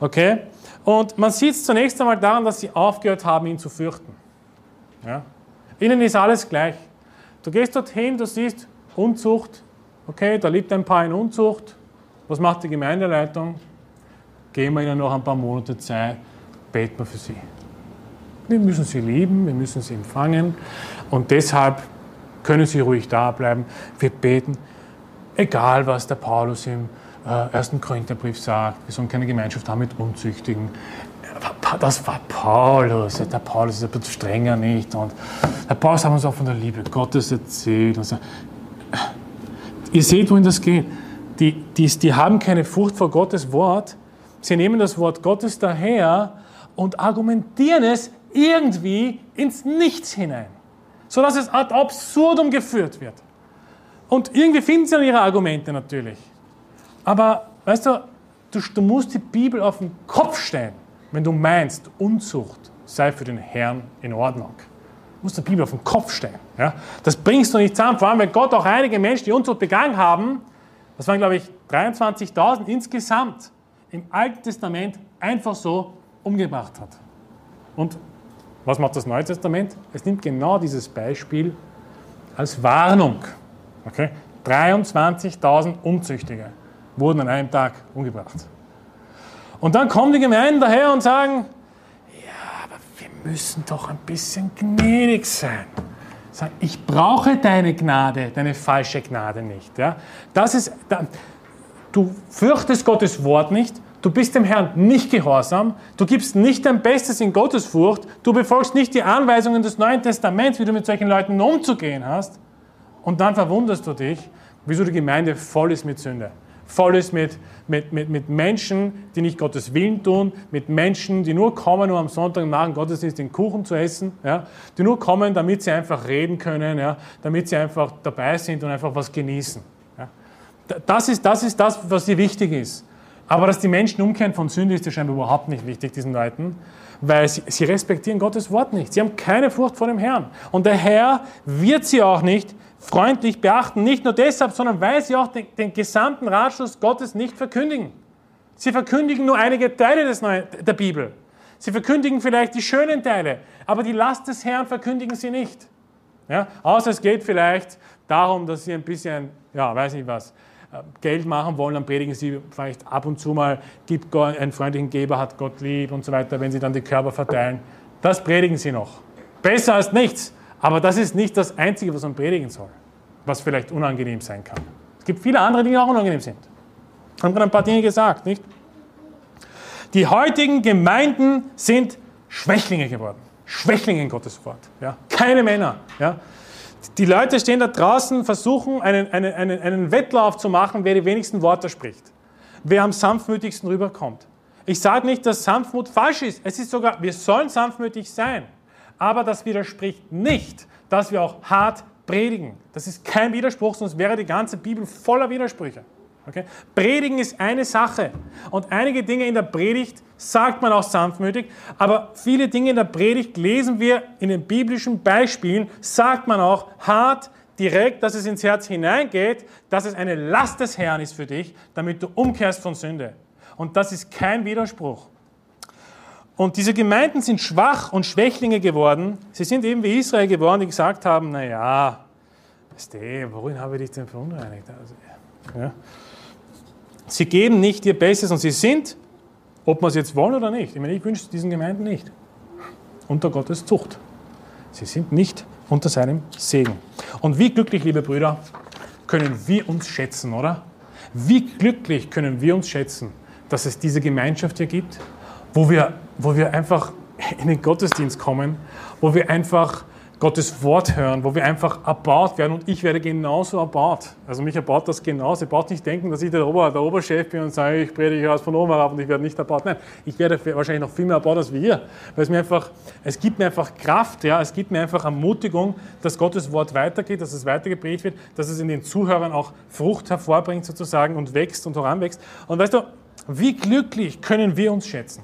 Okay? Und man sieht es zunächst einmal daran, dass sie aufgehört haben, ihn zu fürchten. Ja? Ihnen ist alles gleich. Du gehst dorthin, du siehst Unzucht, okay, da lebt ein Paar in Unzucht. Was macht die Gemeindeleitung? Geben wir ihnen noch ein paar Monate Zeit, beten wir für sie. Wir müssen sie lieben, wir müssen sie empfangen und deshalb können sie ruhig da bleiben. Wir beten, egal was der Paulus im ersten Korintherbrief sagt, wir sollen keine Gemeinschaft haben mit Unzüchtigen. Das war Paulus. Der Paulus ist ein bisschen strenger nicht. Und der Paulus hat uns auch von der Liebe Gottes erzählt. So. Ihr seht, wohin das geht. Die, die, die haben keine Furcht vor Gottes Wort. Sie nehmen das Wort Gottes daher und argumentieren es irgendwie ins Nichts hinein, sodass es ad absurdum geführt wird. Und irgendwie finden sie dann ihre Argumente natürlich. Aber weißt du, du, du musst die Bibel auf den Kopf stellen, wenn du meinst, Unzucht sei für den Herrn in Ordnung. Du musst die Bibel auf den Kopf stellen. Ja? Das bringst du nicht zusammen, vor allem wenn Gott auch einige Menschen, die Unzucht begangen haben, das waren glaube ich 23.000 insgesamt, im Alten Testament einfach so umgebracht hat. Und was macht das Neue Testament? Es nimmt genau dieses Beispiel als Warnung. Okay? 23.000 Unzüchtige wurden an einem Tag umgebracht. Und dann kommen die Gemeinden daher und sagen, ja, aber wir müssen doch ein bisschen gnädig sein. Sagen, ich brauche deine Gnade, deine falsche Gnade nicht. Das ist, du fürchtest Gottes Wort nicht, Du bist dem Herrn nicht gehorsam, du gibst nicht dein Bestes in Gottesfurcht, du befolgst nicht die Anweisungen des Neuen Testaments, wie du mit solchen Leuten umzugehen hast. Und dann verwunderst du dich, wieso die Gemeinde voll ist mit Sünde. Voll ist mit, mit, mit, mit Menschen, die nicht Gottes Willen tun, mit Menschen, die nur kommen, um am Sonntag nach dem Gottesdienst den Kuchen zu essen, ja, die nur kommen, damit sie einfach reden können, ja, damit sie einfach dabei sind und einfach was genießen. Ja. Das, ist, das ist das, was dir wichtig ist. Aber dass die Menschen umkehren von Sünde, ist ja scheinbar überhaupt nicht wichtig, diesen Leuten, weil sie, sie, respektieren Gottes Wort nicht. Sie haben keine Furcht vor dem Herrn. Und der Herr wird sie auch nicht freundlich beachten. Nicht nur deshalb, sondern weil sie auch den, den gesamten Ratschluss Gottes nicht verkündigen. Sie verkündigen nur einige Teile des Neuen, der Bibel. Sie verkündigen vielleicht die schönen Teile, aber die Last des Herrn verkündigen sie nicht. Ja? Außer es geht vielleicht darum, dass sie ein bisschen, ja, weiß nicht was, Geld machen wollen, dann predigen sie vielleicht ab und zu mal, gibt Gott einen freundlichen Geber, hat Gott lieb und so weiter, wenn sie dann die Körper verteilen. Das predigen sie noch. Besser als nichts. Aber das ist nicht das Einzige, was man predigen soll, was vielleicht unangenehm sein kann. Es gibt viele andere Dinge, die auch unangenehm sind. Ich habe gerade ein paar Dinge gesagt, nicht? Die heutigen Gemeinden sind Schwächlinge geworden. Schwächlinge in Gottes Wort. Ja? Keine Männer. Ja? Die Leute stehen da draußen, versuchen einen, einen, einen, einen Wettlauf zu machen, wer die wenigsten Worte spricht, wer am sanftmütigsten rüberkommt. Ich sage nicht, dass Sanftmut falsch ist. Es ist sogar, wir sollen sanftmütig sein. Aber das widerspricht nicht, dass wir auch hart predigen. Das ist kein Widerspruch, sonst wäre die ganze Bibel voller Widersprüche. Okay? Predigen ist eine Sache. Und einige Dinge in der Predigt sagt man auch sanftmütig, aber viele Dinge in der Predigt lesen wir in den biblischen Beispielen, sagt man auch hart, direkt, dass es ins Herz hineingeht, dass es eine Last des Herrn ist für dich, damit du umkehrst von Sünde. Und das ist kein Widerspruch. Und diese Gemeinden sind schwach und Schwächlinge geworden. Sie sind eben wie Israel geworden, die gesagt haben, naja, weißt du, worin habe ich dich denn verunreinigt? Also, ja. Sie geben nicht ihr Bestes und sie sind, ob wir es jetzt wollen oder nicht, ich meine, ich wünsche es diesen Gemeinden nicht, unter Gottes Zucht. Sie sind nicht unter seinem Segen. Und wie glücklich, liebe Brüder, können wir uns schätzen, oder? Wie glücklich können wir uns schätzen, dass es diese Gemeinschaft hier gibt, wo wir, wo wir einfach in den Gottesdienst kommen, wo wir einfach Gottes Wort hören, wo wir einfach erbaut werden und ich werde genauso erbaut. Also mich erbaut das genauso. Ihr braucht nicht denken, dass ich der, Ober, der Oberchef bin und sage, ich predige aus von oben herab und ich werde nicht erbaut. Nein, ich werde wahrscheinlich noch viel mehr erbaut als wir, weil es mir einfach, es gibt mir einfach Kraft, ja, es gibt mir einfach Ermutigung, dass Gottes Wort weitergeht, dass es weitergepredigt wird, dass es in den Zuhörern auch Frucht hervorbringt sozusagen und wächst und heranwächst. Und weißt du, wie glücklich können wir uns schätzen,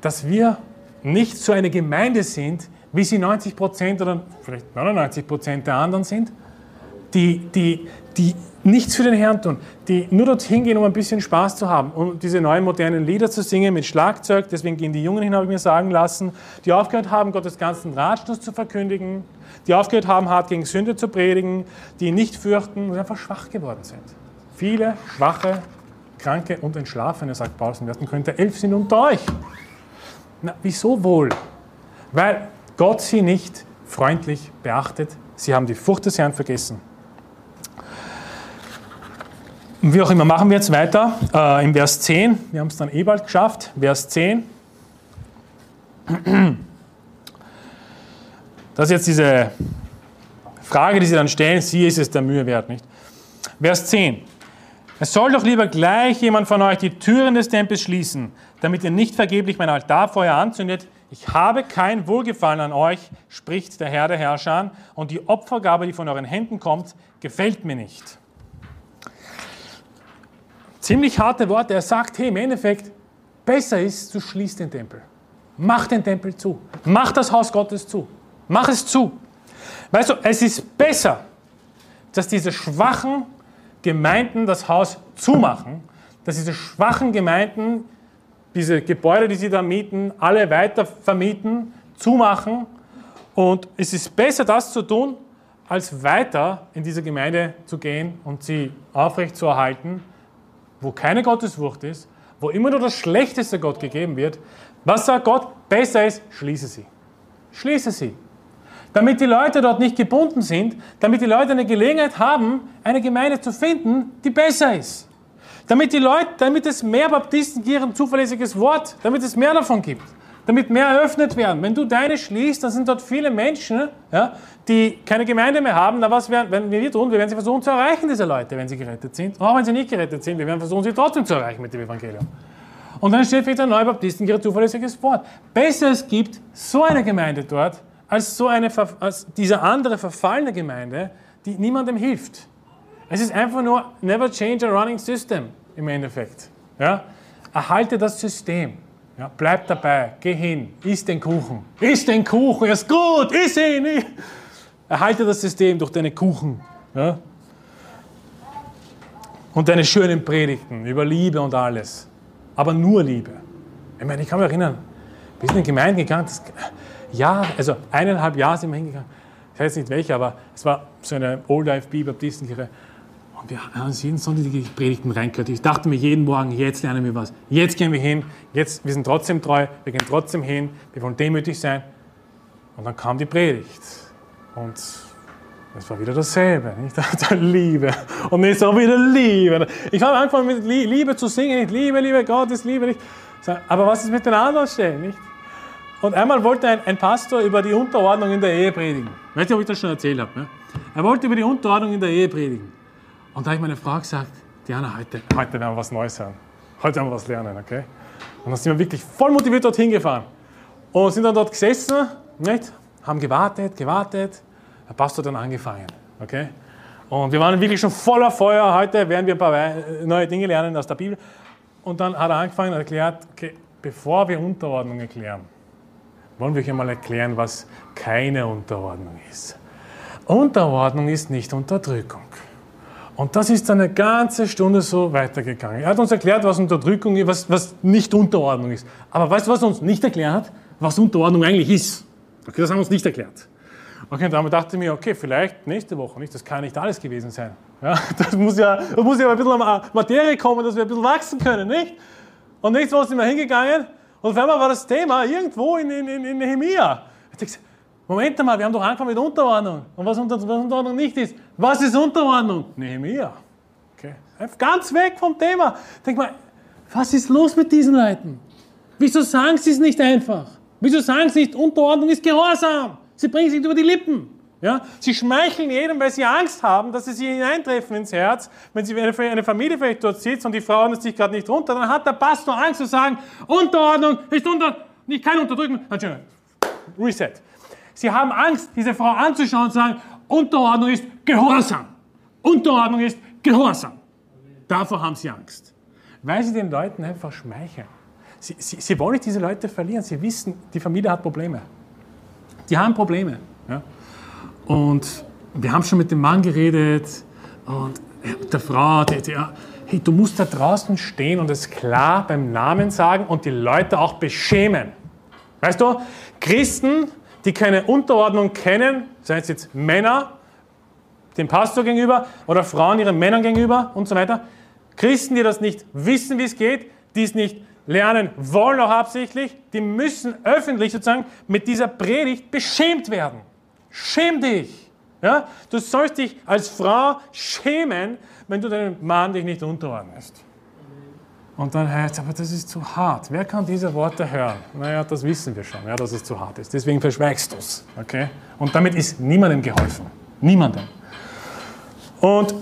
dass wir nicht so eine Gemeinde sind, wie sie 90 Prozent oder vielleicht 99 Prozent der anderen sind, die, die, die nichts für den Herrn tun, die nur dorthin gehen, um ein bisschen Spaß zu haben und um diese neuen modernen Lieder zu singen mit Schlagzeug. Deswegen gehen die Jungen hin, habe ich mir sagen lassen, die aufgehört haben, Gottes ganzen Ratschluss zu verkündigen, die aufgehört haben, hart gegen Sünde zu predigen, die nicht fürchten und einfach schwach geworden sind. Viele schwache, kranke und entschlafene, sagt Paulus im 1. Korinther 11, sind unter euch. Na, wieso wohl? Weil Gott sie nicht freundlich beachtet. Sie haben die Furcht des Herrn vergessen. Und wie auch immer, machen wir jetzt weiter äh, im Vers 10. Wir haben es dann eh bald geschafft. Vers 10. Das ist jetzt diese Frage, die Sie dann stellen. Sie ist es der Mühe wert, nicht? Vers 10. Es soll doch lieber gleich jemand von euch die Türen des Tempels schließen, damit ihr nicht vergeblich mein Altarfeuer anzündet, ich habe kein Wohlgefallen an euch, spricht der Herr der Herrscher, und die Opfergabe, die von euren Händen kommt, gefällt mir nicht. Ziemlich harte Worte. Er sagt, hey, im Endeffekt, besser ist, du schließt den Tempel. Mach den Tempel zu. Mach das Haus Gottes zu. Mach es zu. Weißt du, es ist besser, dass diese schwachen Gemeinden das Haus zumachen, dass diese schwachen Gemeinden diese Gebäude, die sie da mieten, alle weiter vermieten, zumachen. Und es ist besser, das zu tun, als weiter in diese Gemeinde zu gehen und sie aufrecht zu erhalten, wo keine Gottesfurcht ist, wo immer nur das Schlechteste Gott gegeben wird. Was sagt Gott? Besser ist, schließe sie. Schließe sie. Damit die Leute dort nicht gebunden sind, damit die Leute eine Gelegenheit haben, eine Gemeinde zu finden, die besser ist. Damit die Leute, damit es mehr Baptisten gibt, ein zuverlässiges Wort, damit es mehr davon gibt, damit mehr eröffnet werden. Wenn du deine schließt, dann sind dort viele Menschen, ja, die keine Gemeinde mehr haben. Na, was werden, werden wir tun? Wir werden sie versuchen zu erreichen, diese Leute, wenn sie gerettet sind. auch wenn sie nicht gerettet sind, wir werden versuchen, sie trotzdem zu erreichen mit dem Evangelium. Und dann steht ein Neubaptisten, ihr zuverlässiges Wort. Besser es gibt so eine Gemeinde dort, als so eine, als diese andere verfallene Gemeinde, die niemandem hilft. Es ist einfach nur never change a running system im Endeffekt. Ja? Erhalte das System. Ja? Bleib dabei, geh hin, iss den Kuchen. Iss den Kuchen, er ist gut, iss ihn. Erhalte das System durch deine Kuchen. Ja? Und deine schönen Predigten über Liebe und alles. Aber nur Liebe. Ich meine, ich kann mich erinnern, wir sind in Gemeinden gegangen, das, ja, also eineinhalb Jahre sind wir hingegangen. Ich weiß nicht welche, aber es war so eine Old Life Baptistenkirche. Und wir haben uns jeden Sonntag die Predigten reingehört. Ich dachte mir jeden Morgen, jetzt lernen wir was. Jetzt gehen wir hin. Jetzt, wir sind trotzdem treu. Wir gehen trotzdem hin. Wir wollen demütig sein. Und dann kam die Predigt. Und es war wieder dasselbe. Nicht? Liebe. Und jetzt auch wieder Liebe. Ich habe angefangen mit Liebe zu singen. Liebe, Liebe, Gott ist Liebe. Aber was ist mit den anderen Stellen? Nicht? Und einmal wollte ein, ein, Pastor über die Unterordnung in der Ehe predigen. Weißt du, ob ich das schon erzählt habe? Ne? Er wollte über die Unterordnung in der Ehe predigen. Und da habe ich meine Frau gesagt, Diana, heute, heute werden wir was Neues hören. Heute werden wir was lernen, okay? Und dann sind wir wirklich voll motiviert dorthin gefahren. Und sind dann dort gesessen, nicht? haben gewartet, gewartet. Der Pastor dann angefangen, okay? Und wir waren wirklich schon voller Feuer. Heute werden wir ein paar neue Dinge lernen aus der Bibel. Und dann hat er angefangen und erklärt, okay, bevor wir Unterordnung erklären, wollen wir euch einmal erklären, was keine Unterordnung ist. Unterordnung ist nicht Unterdrückung. Und das ist eine ganze Stunde so weitergegangen. Er hat uns erklärt, was Unterdrückung ist, was, was nicht Unterordnung ist. Aber weißt du, was er uns nicht erklärt hat? Was Unterordnung eigentlich ist. Okay, das haben wir uns nicht erklärt. Okay, und dann dachte ich mir, okay, vielleicht nächste Woche, nicht? Das kann nicht alles gewesen sein. Ja, das muss ja, das muss ja ein bisschen an Materie kommen, dass wir ein bisschen wachsen können, nicht? Und nächste Woche sind wir hingegangen und auf einmal war das Thema irgendwo in, in, in Nehemia. Moment einmal, wir haben doch angefangen mit Unterordnung. Und was, Unter was Unterordnung nicht ist. Was ist Unterordnung? Nehemiah. Okay. Ganz weg vom Thema. Denk mal, was ist los mit diesen Leuten? Wieso sagen sie es nicht einfach? Wieso sagen sie nicht, Unterordnung ist Gehorsam? Sie bringen sich über die Lippen. Ja? Sie schmeicheln jedem, weil sie Angst haben, dass sie sich hineintreffen ins Herz. Wenn sie eine Familie vielleicht dort sitzt und die Frau hat sich gerade nicht runter, dann hat der Pastor Angst zu sagen, Unterordnung ist unter, nicht kein Unterdrücken. Reset. Sie haben Angst, diese Frau anzuschauen und zu sagen, Unterordnung ist Gehorsam. Unterordnung ist Gehorsam. Davor haben sie Angst. Weil sie den Leuten einfach schmeicheln. Sie, sie, sie wollen nicht diese Leute verlieren. Sie wissen, die Familie hat Probleme. Die haben Probleme. Ja? Und wir haben schon mit dem Mann geredet und der Frau, die, die, hey, du musst da draußen stehen und es klar beim Namen sagen und die Leute auch beschämen. Weißt du, Christen, die keine Unterordnung kennen, seien es jetzt Männer dem Pastor gegenüber oder Frauen ihren Männern gegenüber und so weiter, Christen, die das nicht wissen, wie es geht, die es nicht lernen wollen, auch absichtlich, die müssen öffentlich sozusagen mit dieser Predigt beschämt werden. Schäm dich. Ja? Du sollst dich als Frau schämen, wenn du deinem Mann dich nicht unterordnest. Und dann heißt es, aber das ist zu hart. Wer kann diese Worte hören? Naja, das wissen wir schon, ja, dass es zu hart ist. Deswegen verschweigst du es. Okay? Und damit ist niemandem geholfen. Niemandem. Und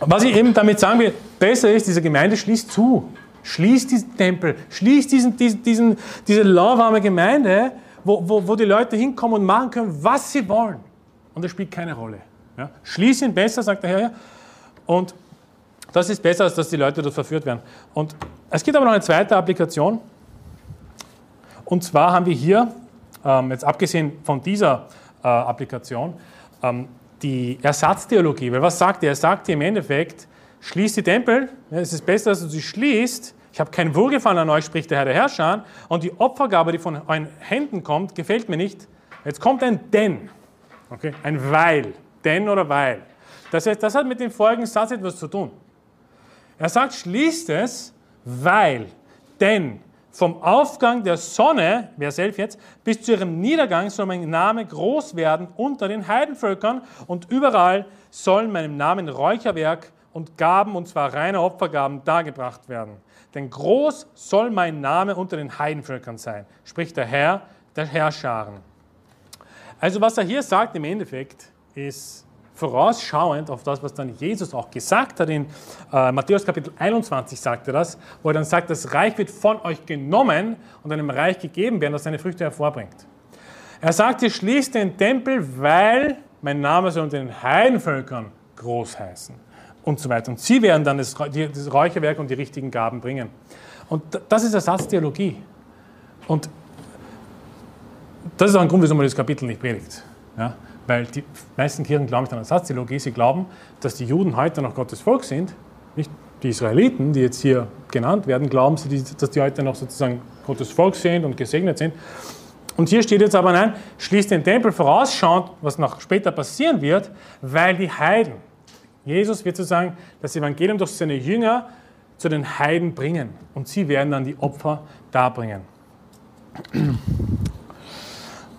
was ich eben damit sagen will, besser ist, diese Gemeinde schließt zu. Schließt diesen Tempel, schließt diesen, diesen, diesen, diese lauwarme Gemeinde wo, wo, wo die Leute hinkommen und machen können, was sie wollen. Und das spielt keine Rolle. Ja? Schließ ihn besser, sagt der Herr. Ja. Und das ist besser, als dass die Leute dort verführt werden. Und es gibt aber noch eine zweite Applikation. Und zwar haben wir hier, ähm, jetzt abgesehen von dieser äh, Applikation, ähm, die Ersatztheologie. Weil was sagt er? Er sagt im Endeffekt, schließt die Tempel. Ja, es ist besser, dass du sie schließt, ich habe kein Wohlgefallen an euch, spricht der Herr der Herrscher, und die Opfergabe, die von euren Händen kommt, gefällt mir nicht. Jetzt kommt ein Denn, okay? ein Weil, Denn oder Weil. Das heißt, das hat mit dem folgenden Satz etwas zu tun. Er sagt, schließt es, weil, denn vom Aufgang der Sonne, wer selbst jetzt, bis zu ihrem Niedergang soll mein Name groß werden unter den Heidenvölkern und überall sollen meinem Namen Räucherwerk und Gaben, und zwar reine Opfergaben, dargebracht werden. Denn groß soll mein Name unter den Heidenvölkern sein, spricht der Herr der Herrscharen. Also was er hier sagt im Endeffekt ist vorausschauend auf das, was dann Jesus auch gesagt hat. In äh, Matthäus Kapitel 21 sagt er das, wo er dann sagt, das Reich wird von euch genommen und einem Reich gegeben werden, das seine Früchte hervorbringt. Er sagt, ihr schließt den Tempel, weil mein Name soll unter den Heidenvölkern groß heißen und so weiter. Und sie werden dann das, das Räucherwerk und die richtigen Gaben bringen. Und das ist Ersatztheologie. Und das ist auch ein Grund, wieso man das Kapitel nicht predigt. Ja? Weil die meisten Kirchen glauben nicht an Ersatztheologie. Sie glauben, dass die Juden heute noch Gottes Volk sind. Nicht die Israeliten, die jetzt hier genannt werden, glauben sie, dass die heute noch sozusagen Gottes Volk sind und gesegnet sind. Und hier steht jetzt aber, nein, schließt den Tempel vorausschauend, was noch später passieren wird, weil die Heiden, Jesus wird sozusagen das Evangelium durch seine Jünger zu den Heiden bringen und sie werden dann die Opfer darbringen.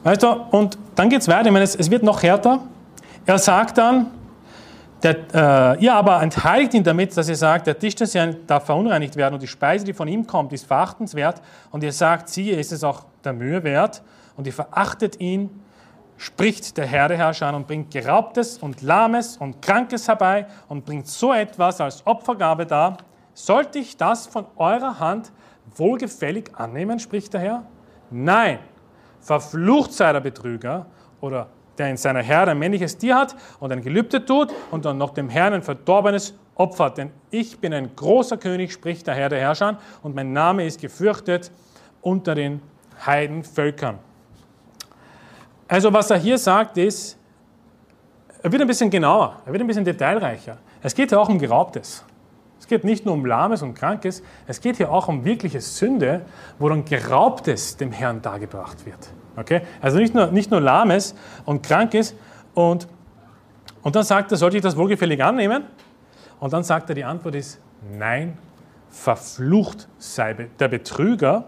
Weißt du, und dann geht es weiter, ich meine, es, wird noch härter. Er sagt dann, der, äh, ihr aber entheiligt ihn damit, dass ihr sagt, der Tisch des Herrn darf verunreinigt werden und die Speise, die von ihm kommt, ist verachtenswert. Und ihr sagt, siehe, ist es auch der Mühe wert. Und ihr verachtet ihn spricht der Herr der Herrscher an und bringt Geraubtes und Lahmes und Krankes herbei und bringt so etwas als Opfergabe dar. Sollte ich das von eurer Hand wohlgefällig annehmen, spricht der Herr? Nein, verflucht sei der Betrüger oder der in seiner Herde ein männliches Tier hat und ein Gelübde tut und dann noch dem Herrn ein verdorbenes opfert. Denn ich bin ein großer König, spricht der Herr der Herrscher, und mein Name ist gefürchtet unter den Heidenvölkern. Also was er hier sagt ist, er wird ein bisschen genauer, er wird ein bisschen detailreicher. Es geht ja auch um Geraubtes. Es geht nicht nur um Lahmes und Krankes, es geht hier auch um wirkliche Sünde, wo dann Geraubtes dem Herrn dargebracht wird. Okay? Also nicht nur, nicht nur Lahmes und Krankes. Und, und dann sagt er, sollte ich das wohlgefällig annehmen? Und dann sagt er, die Antwort ist, nein, verflucht sei der Betrüger,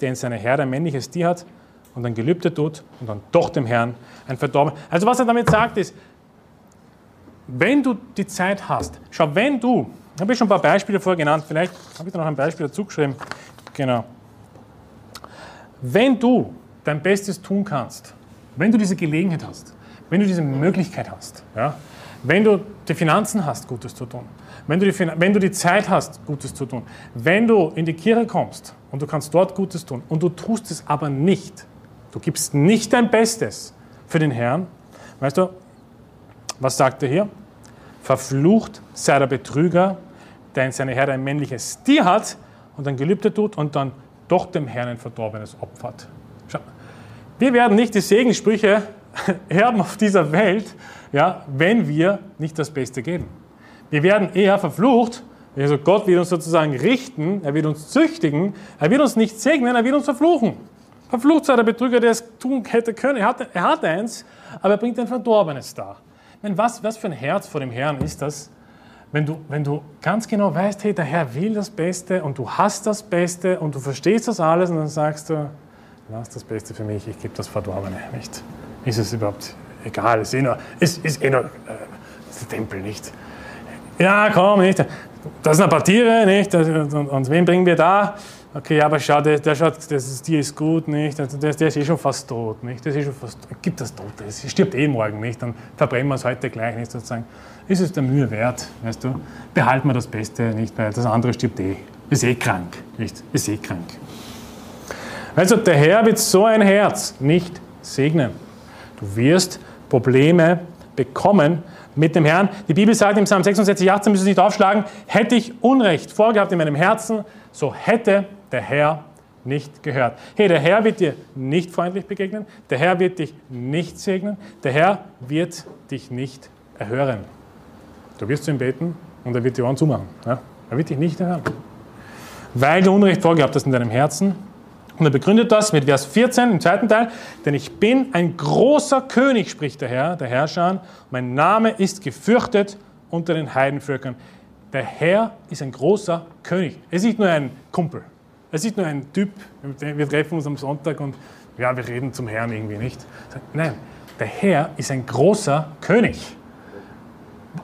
der in seiner Herde ein männliches Tier hat und ein Gelübde tut und dann doch dem Herrn ein Verdorben. Also was er damit sagt ist, wenn du die Zeit hast, schau, wenn du, ich habe schon ein paar Beispiele vorher genannt, vielleicht habe ich da noch ein Beispiel dazu geschrieben, genau. Wenn du dein Bestes tun kannst, wenn du diese Gelegenheit hast, wenn du diese Möglichkeit hast, ja, wenn du die Finanzen hast, Gutes zu tun, wenn du, die, wenn du die Zeit hast, Gutes zu tun, wenn du in die Kirche kommst und du kannst dort Gutes tun und du tust es aber nicht, du gibst nicht dein Bestes für den Herrn, weißt du, was sagt er hier? Verflucht sei der Betrüger, der in seiner Herde ein männliches Tier hat und ein Gelübde tut und dann doch dem Herrn ein verdorbenes opfert. Schau. Wir werden nicht die Segenssprüche erben auf dieser Welt, ja, wenn wir nicht das Beste geben. Wir werden eher verflucht, also Gott wird uns sozusagen richten, er wird uns züchtigen, er wird uns nicht segnen, er wird uns verfluchen. Verflucht sei der Betrüger, der es tun hätte können. Er hat, er hat eins, aber er bringt ein Verdorbenes dar. Was, was für ein Herz vor dem Herrn ist das, wenn du, wenn du ganz genau weißt, hey, der Herr will das Beste und du hast das Beste und du verstehst das alles und dann sagst du, was ist das Beste für mich, ich gebe das Verdorbene nicht. Ist es überhaupt egal, ist eh nur, ist, ist eh nur äh, der Tempel nicht. Ja, komm, nicht. Das sind ein paar Tiere, nicht? Und, und, und wen bringen wir da? Okay, aber schau, der, der schaut, das Tier ist gut, nicht? Der, der ist eh schon fast tot, nicht? Das ist eh schon fast, gibt das Tote, es stirbt eh morgen, nicht? Dann verbrennen wir es heute gleich, nicht? Sozusagen. Ist es der Mühe wert, weißt du? Behalten wir das Beste, nicht? Weil das andere stirbt eh. Ist eh krank, nicht? Ist eh krank. Also, der Herr wird so ein Herz nicht segnen. Du wirst Probleme bekommen, mit dem Herrn. Die Bibel sagt im Psalm 66, 18, müssen Sie nicht aufschlagen, hätte ich Unrecht vorgehabt in meinem Herzen, so hätte der Herr nicht gehört. Hey, der Herr wird dir nicht freundlich begegnen, der Herr wird dich nicht segnen, der Herr wird dich nicht erhören. Du wirst zu ihm beten und er wird die Ohren zumachen. Ja? Er wird dich nicht erhören. Weil du Unrecht vorgehabt hast in deinem Herzen und er begründet das mit Vers 14 im zweiten Teil, denn ich bin ein großer König, spricht der Herr, der Herrscher. Mein Name ist gefürchtet unter den Heidenvölkern. Der Herr ist ein großer König. Er ist nicht nur ein Kumpel. Er ist nur ein Typ, wir treffen uns am Sonntag und ja, wir reden zum Herrn irgendwie nicht. Nein, der Herr ist ein großer König.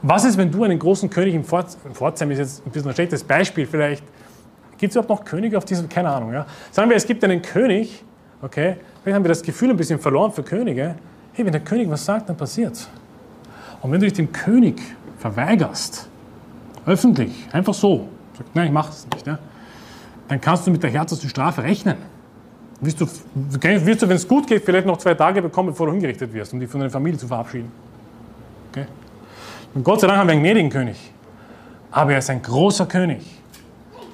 Was ist, wenn du einen großen König im Pforzheim, ist jetzt ein bisschen ein schlechtes Beispiel vielleicht, Gibt es überhaupt noch Könige auf diesem? Keine Ahnung. Ja? Sagen wir, es gibt einen König, okay? Vielleicht haben wir das Gefühl ein bisschen verloren für Könige. Hey, wenn der König was sagt, dann passiert's. Und wenn du dich dem König verweigerst, öffentlich, einfach so, sagst, nein, ich mache es nicht, ja? Dann kannst du mit der härtesten Strafe rechnen. Wirst du, wirst du wenn es gut geht, vielleicht noch zwei Tage bekommen, bevor du hingerichtet wirst, um dich von deiner Familie zu verabschieden. Okay? Und Gott sei Dank haben wir einen gnädigen König. Aber er ist ein großer König.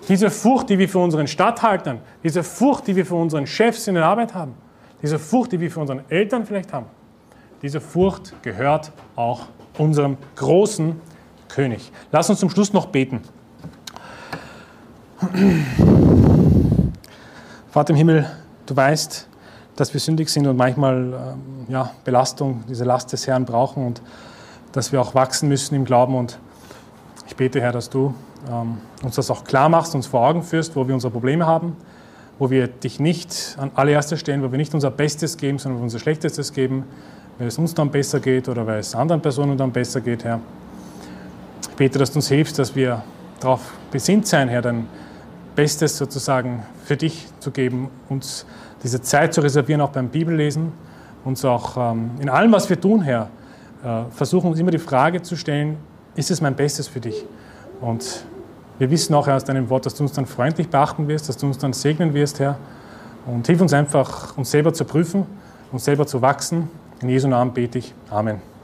Diese Furcht, die wir für unseren Stadthaltern, diese Furcht, die wir für unseren Chefs in der Arbeit haben, diese Furcht, die wir für unseren Eltern vielleicht haben, diese Furcht gehört auch unserem großen König. Lass uns zum Schluss noch beten. Vater im Himmel, du weißt, dass wir sündig sind und manchmal ähm, ja, Belastung, diese Last des Herrn brauchen und dass wir auch wachsen müssen im Glauben. Und ich bete, Herr, dass du ähm, uns das auch klar machst, uns vor Augen führst, wo wir unsere Probleme haben, wo wir dich nicht an allererster stellen, wo wir nicht unser Bestes geben, sondern unser Schlechtestes geben, weil es uns dann besser geht oder weil es anderen Personen dann besser geht, Herr. Ich bete, dass du uns hilfst, dass wir darauf besinnt sein, Herr, dein Bestes sozusagen für dich zu geben, uns diese Zeit zu reservieren, auch beim Bibellesen, uns auch ähm, in allem, was wir tun, Herr, äh, versuchen uns immer die Frage zu stellen, ist es mein Bestes für dich? Und wir wissen auch aus deinem Wort, dass du uns dann freundlich beachten wirst, dass du uns dann segnen wirst, Herr. Und hilf uns einfach, uns selber zu prüfen, uns selber zu wachsen. In Jesu Namen bete ich. Amen.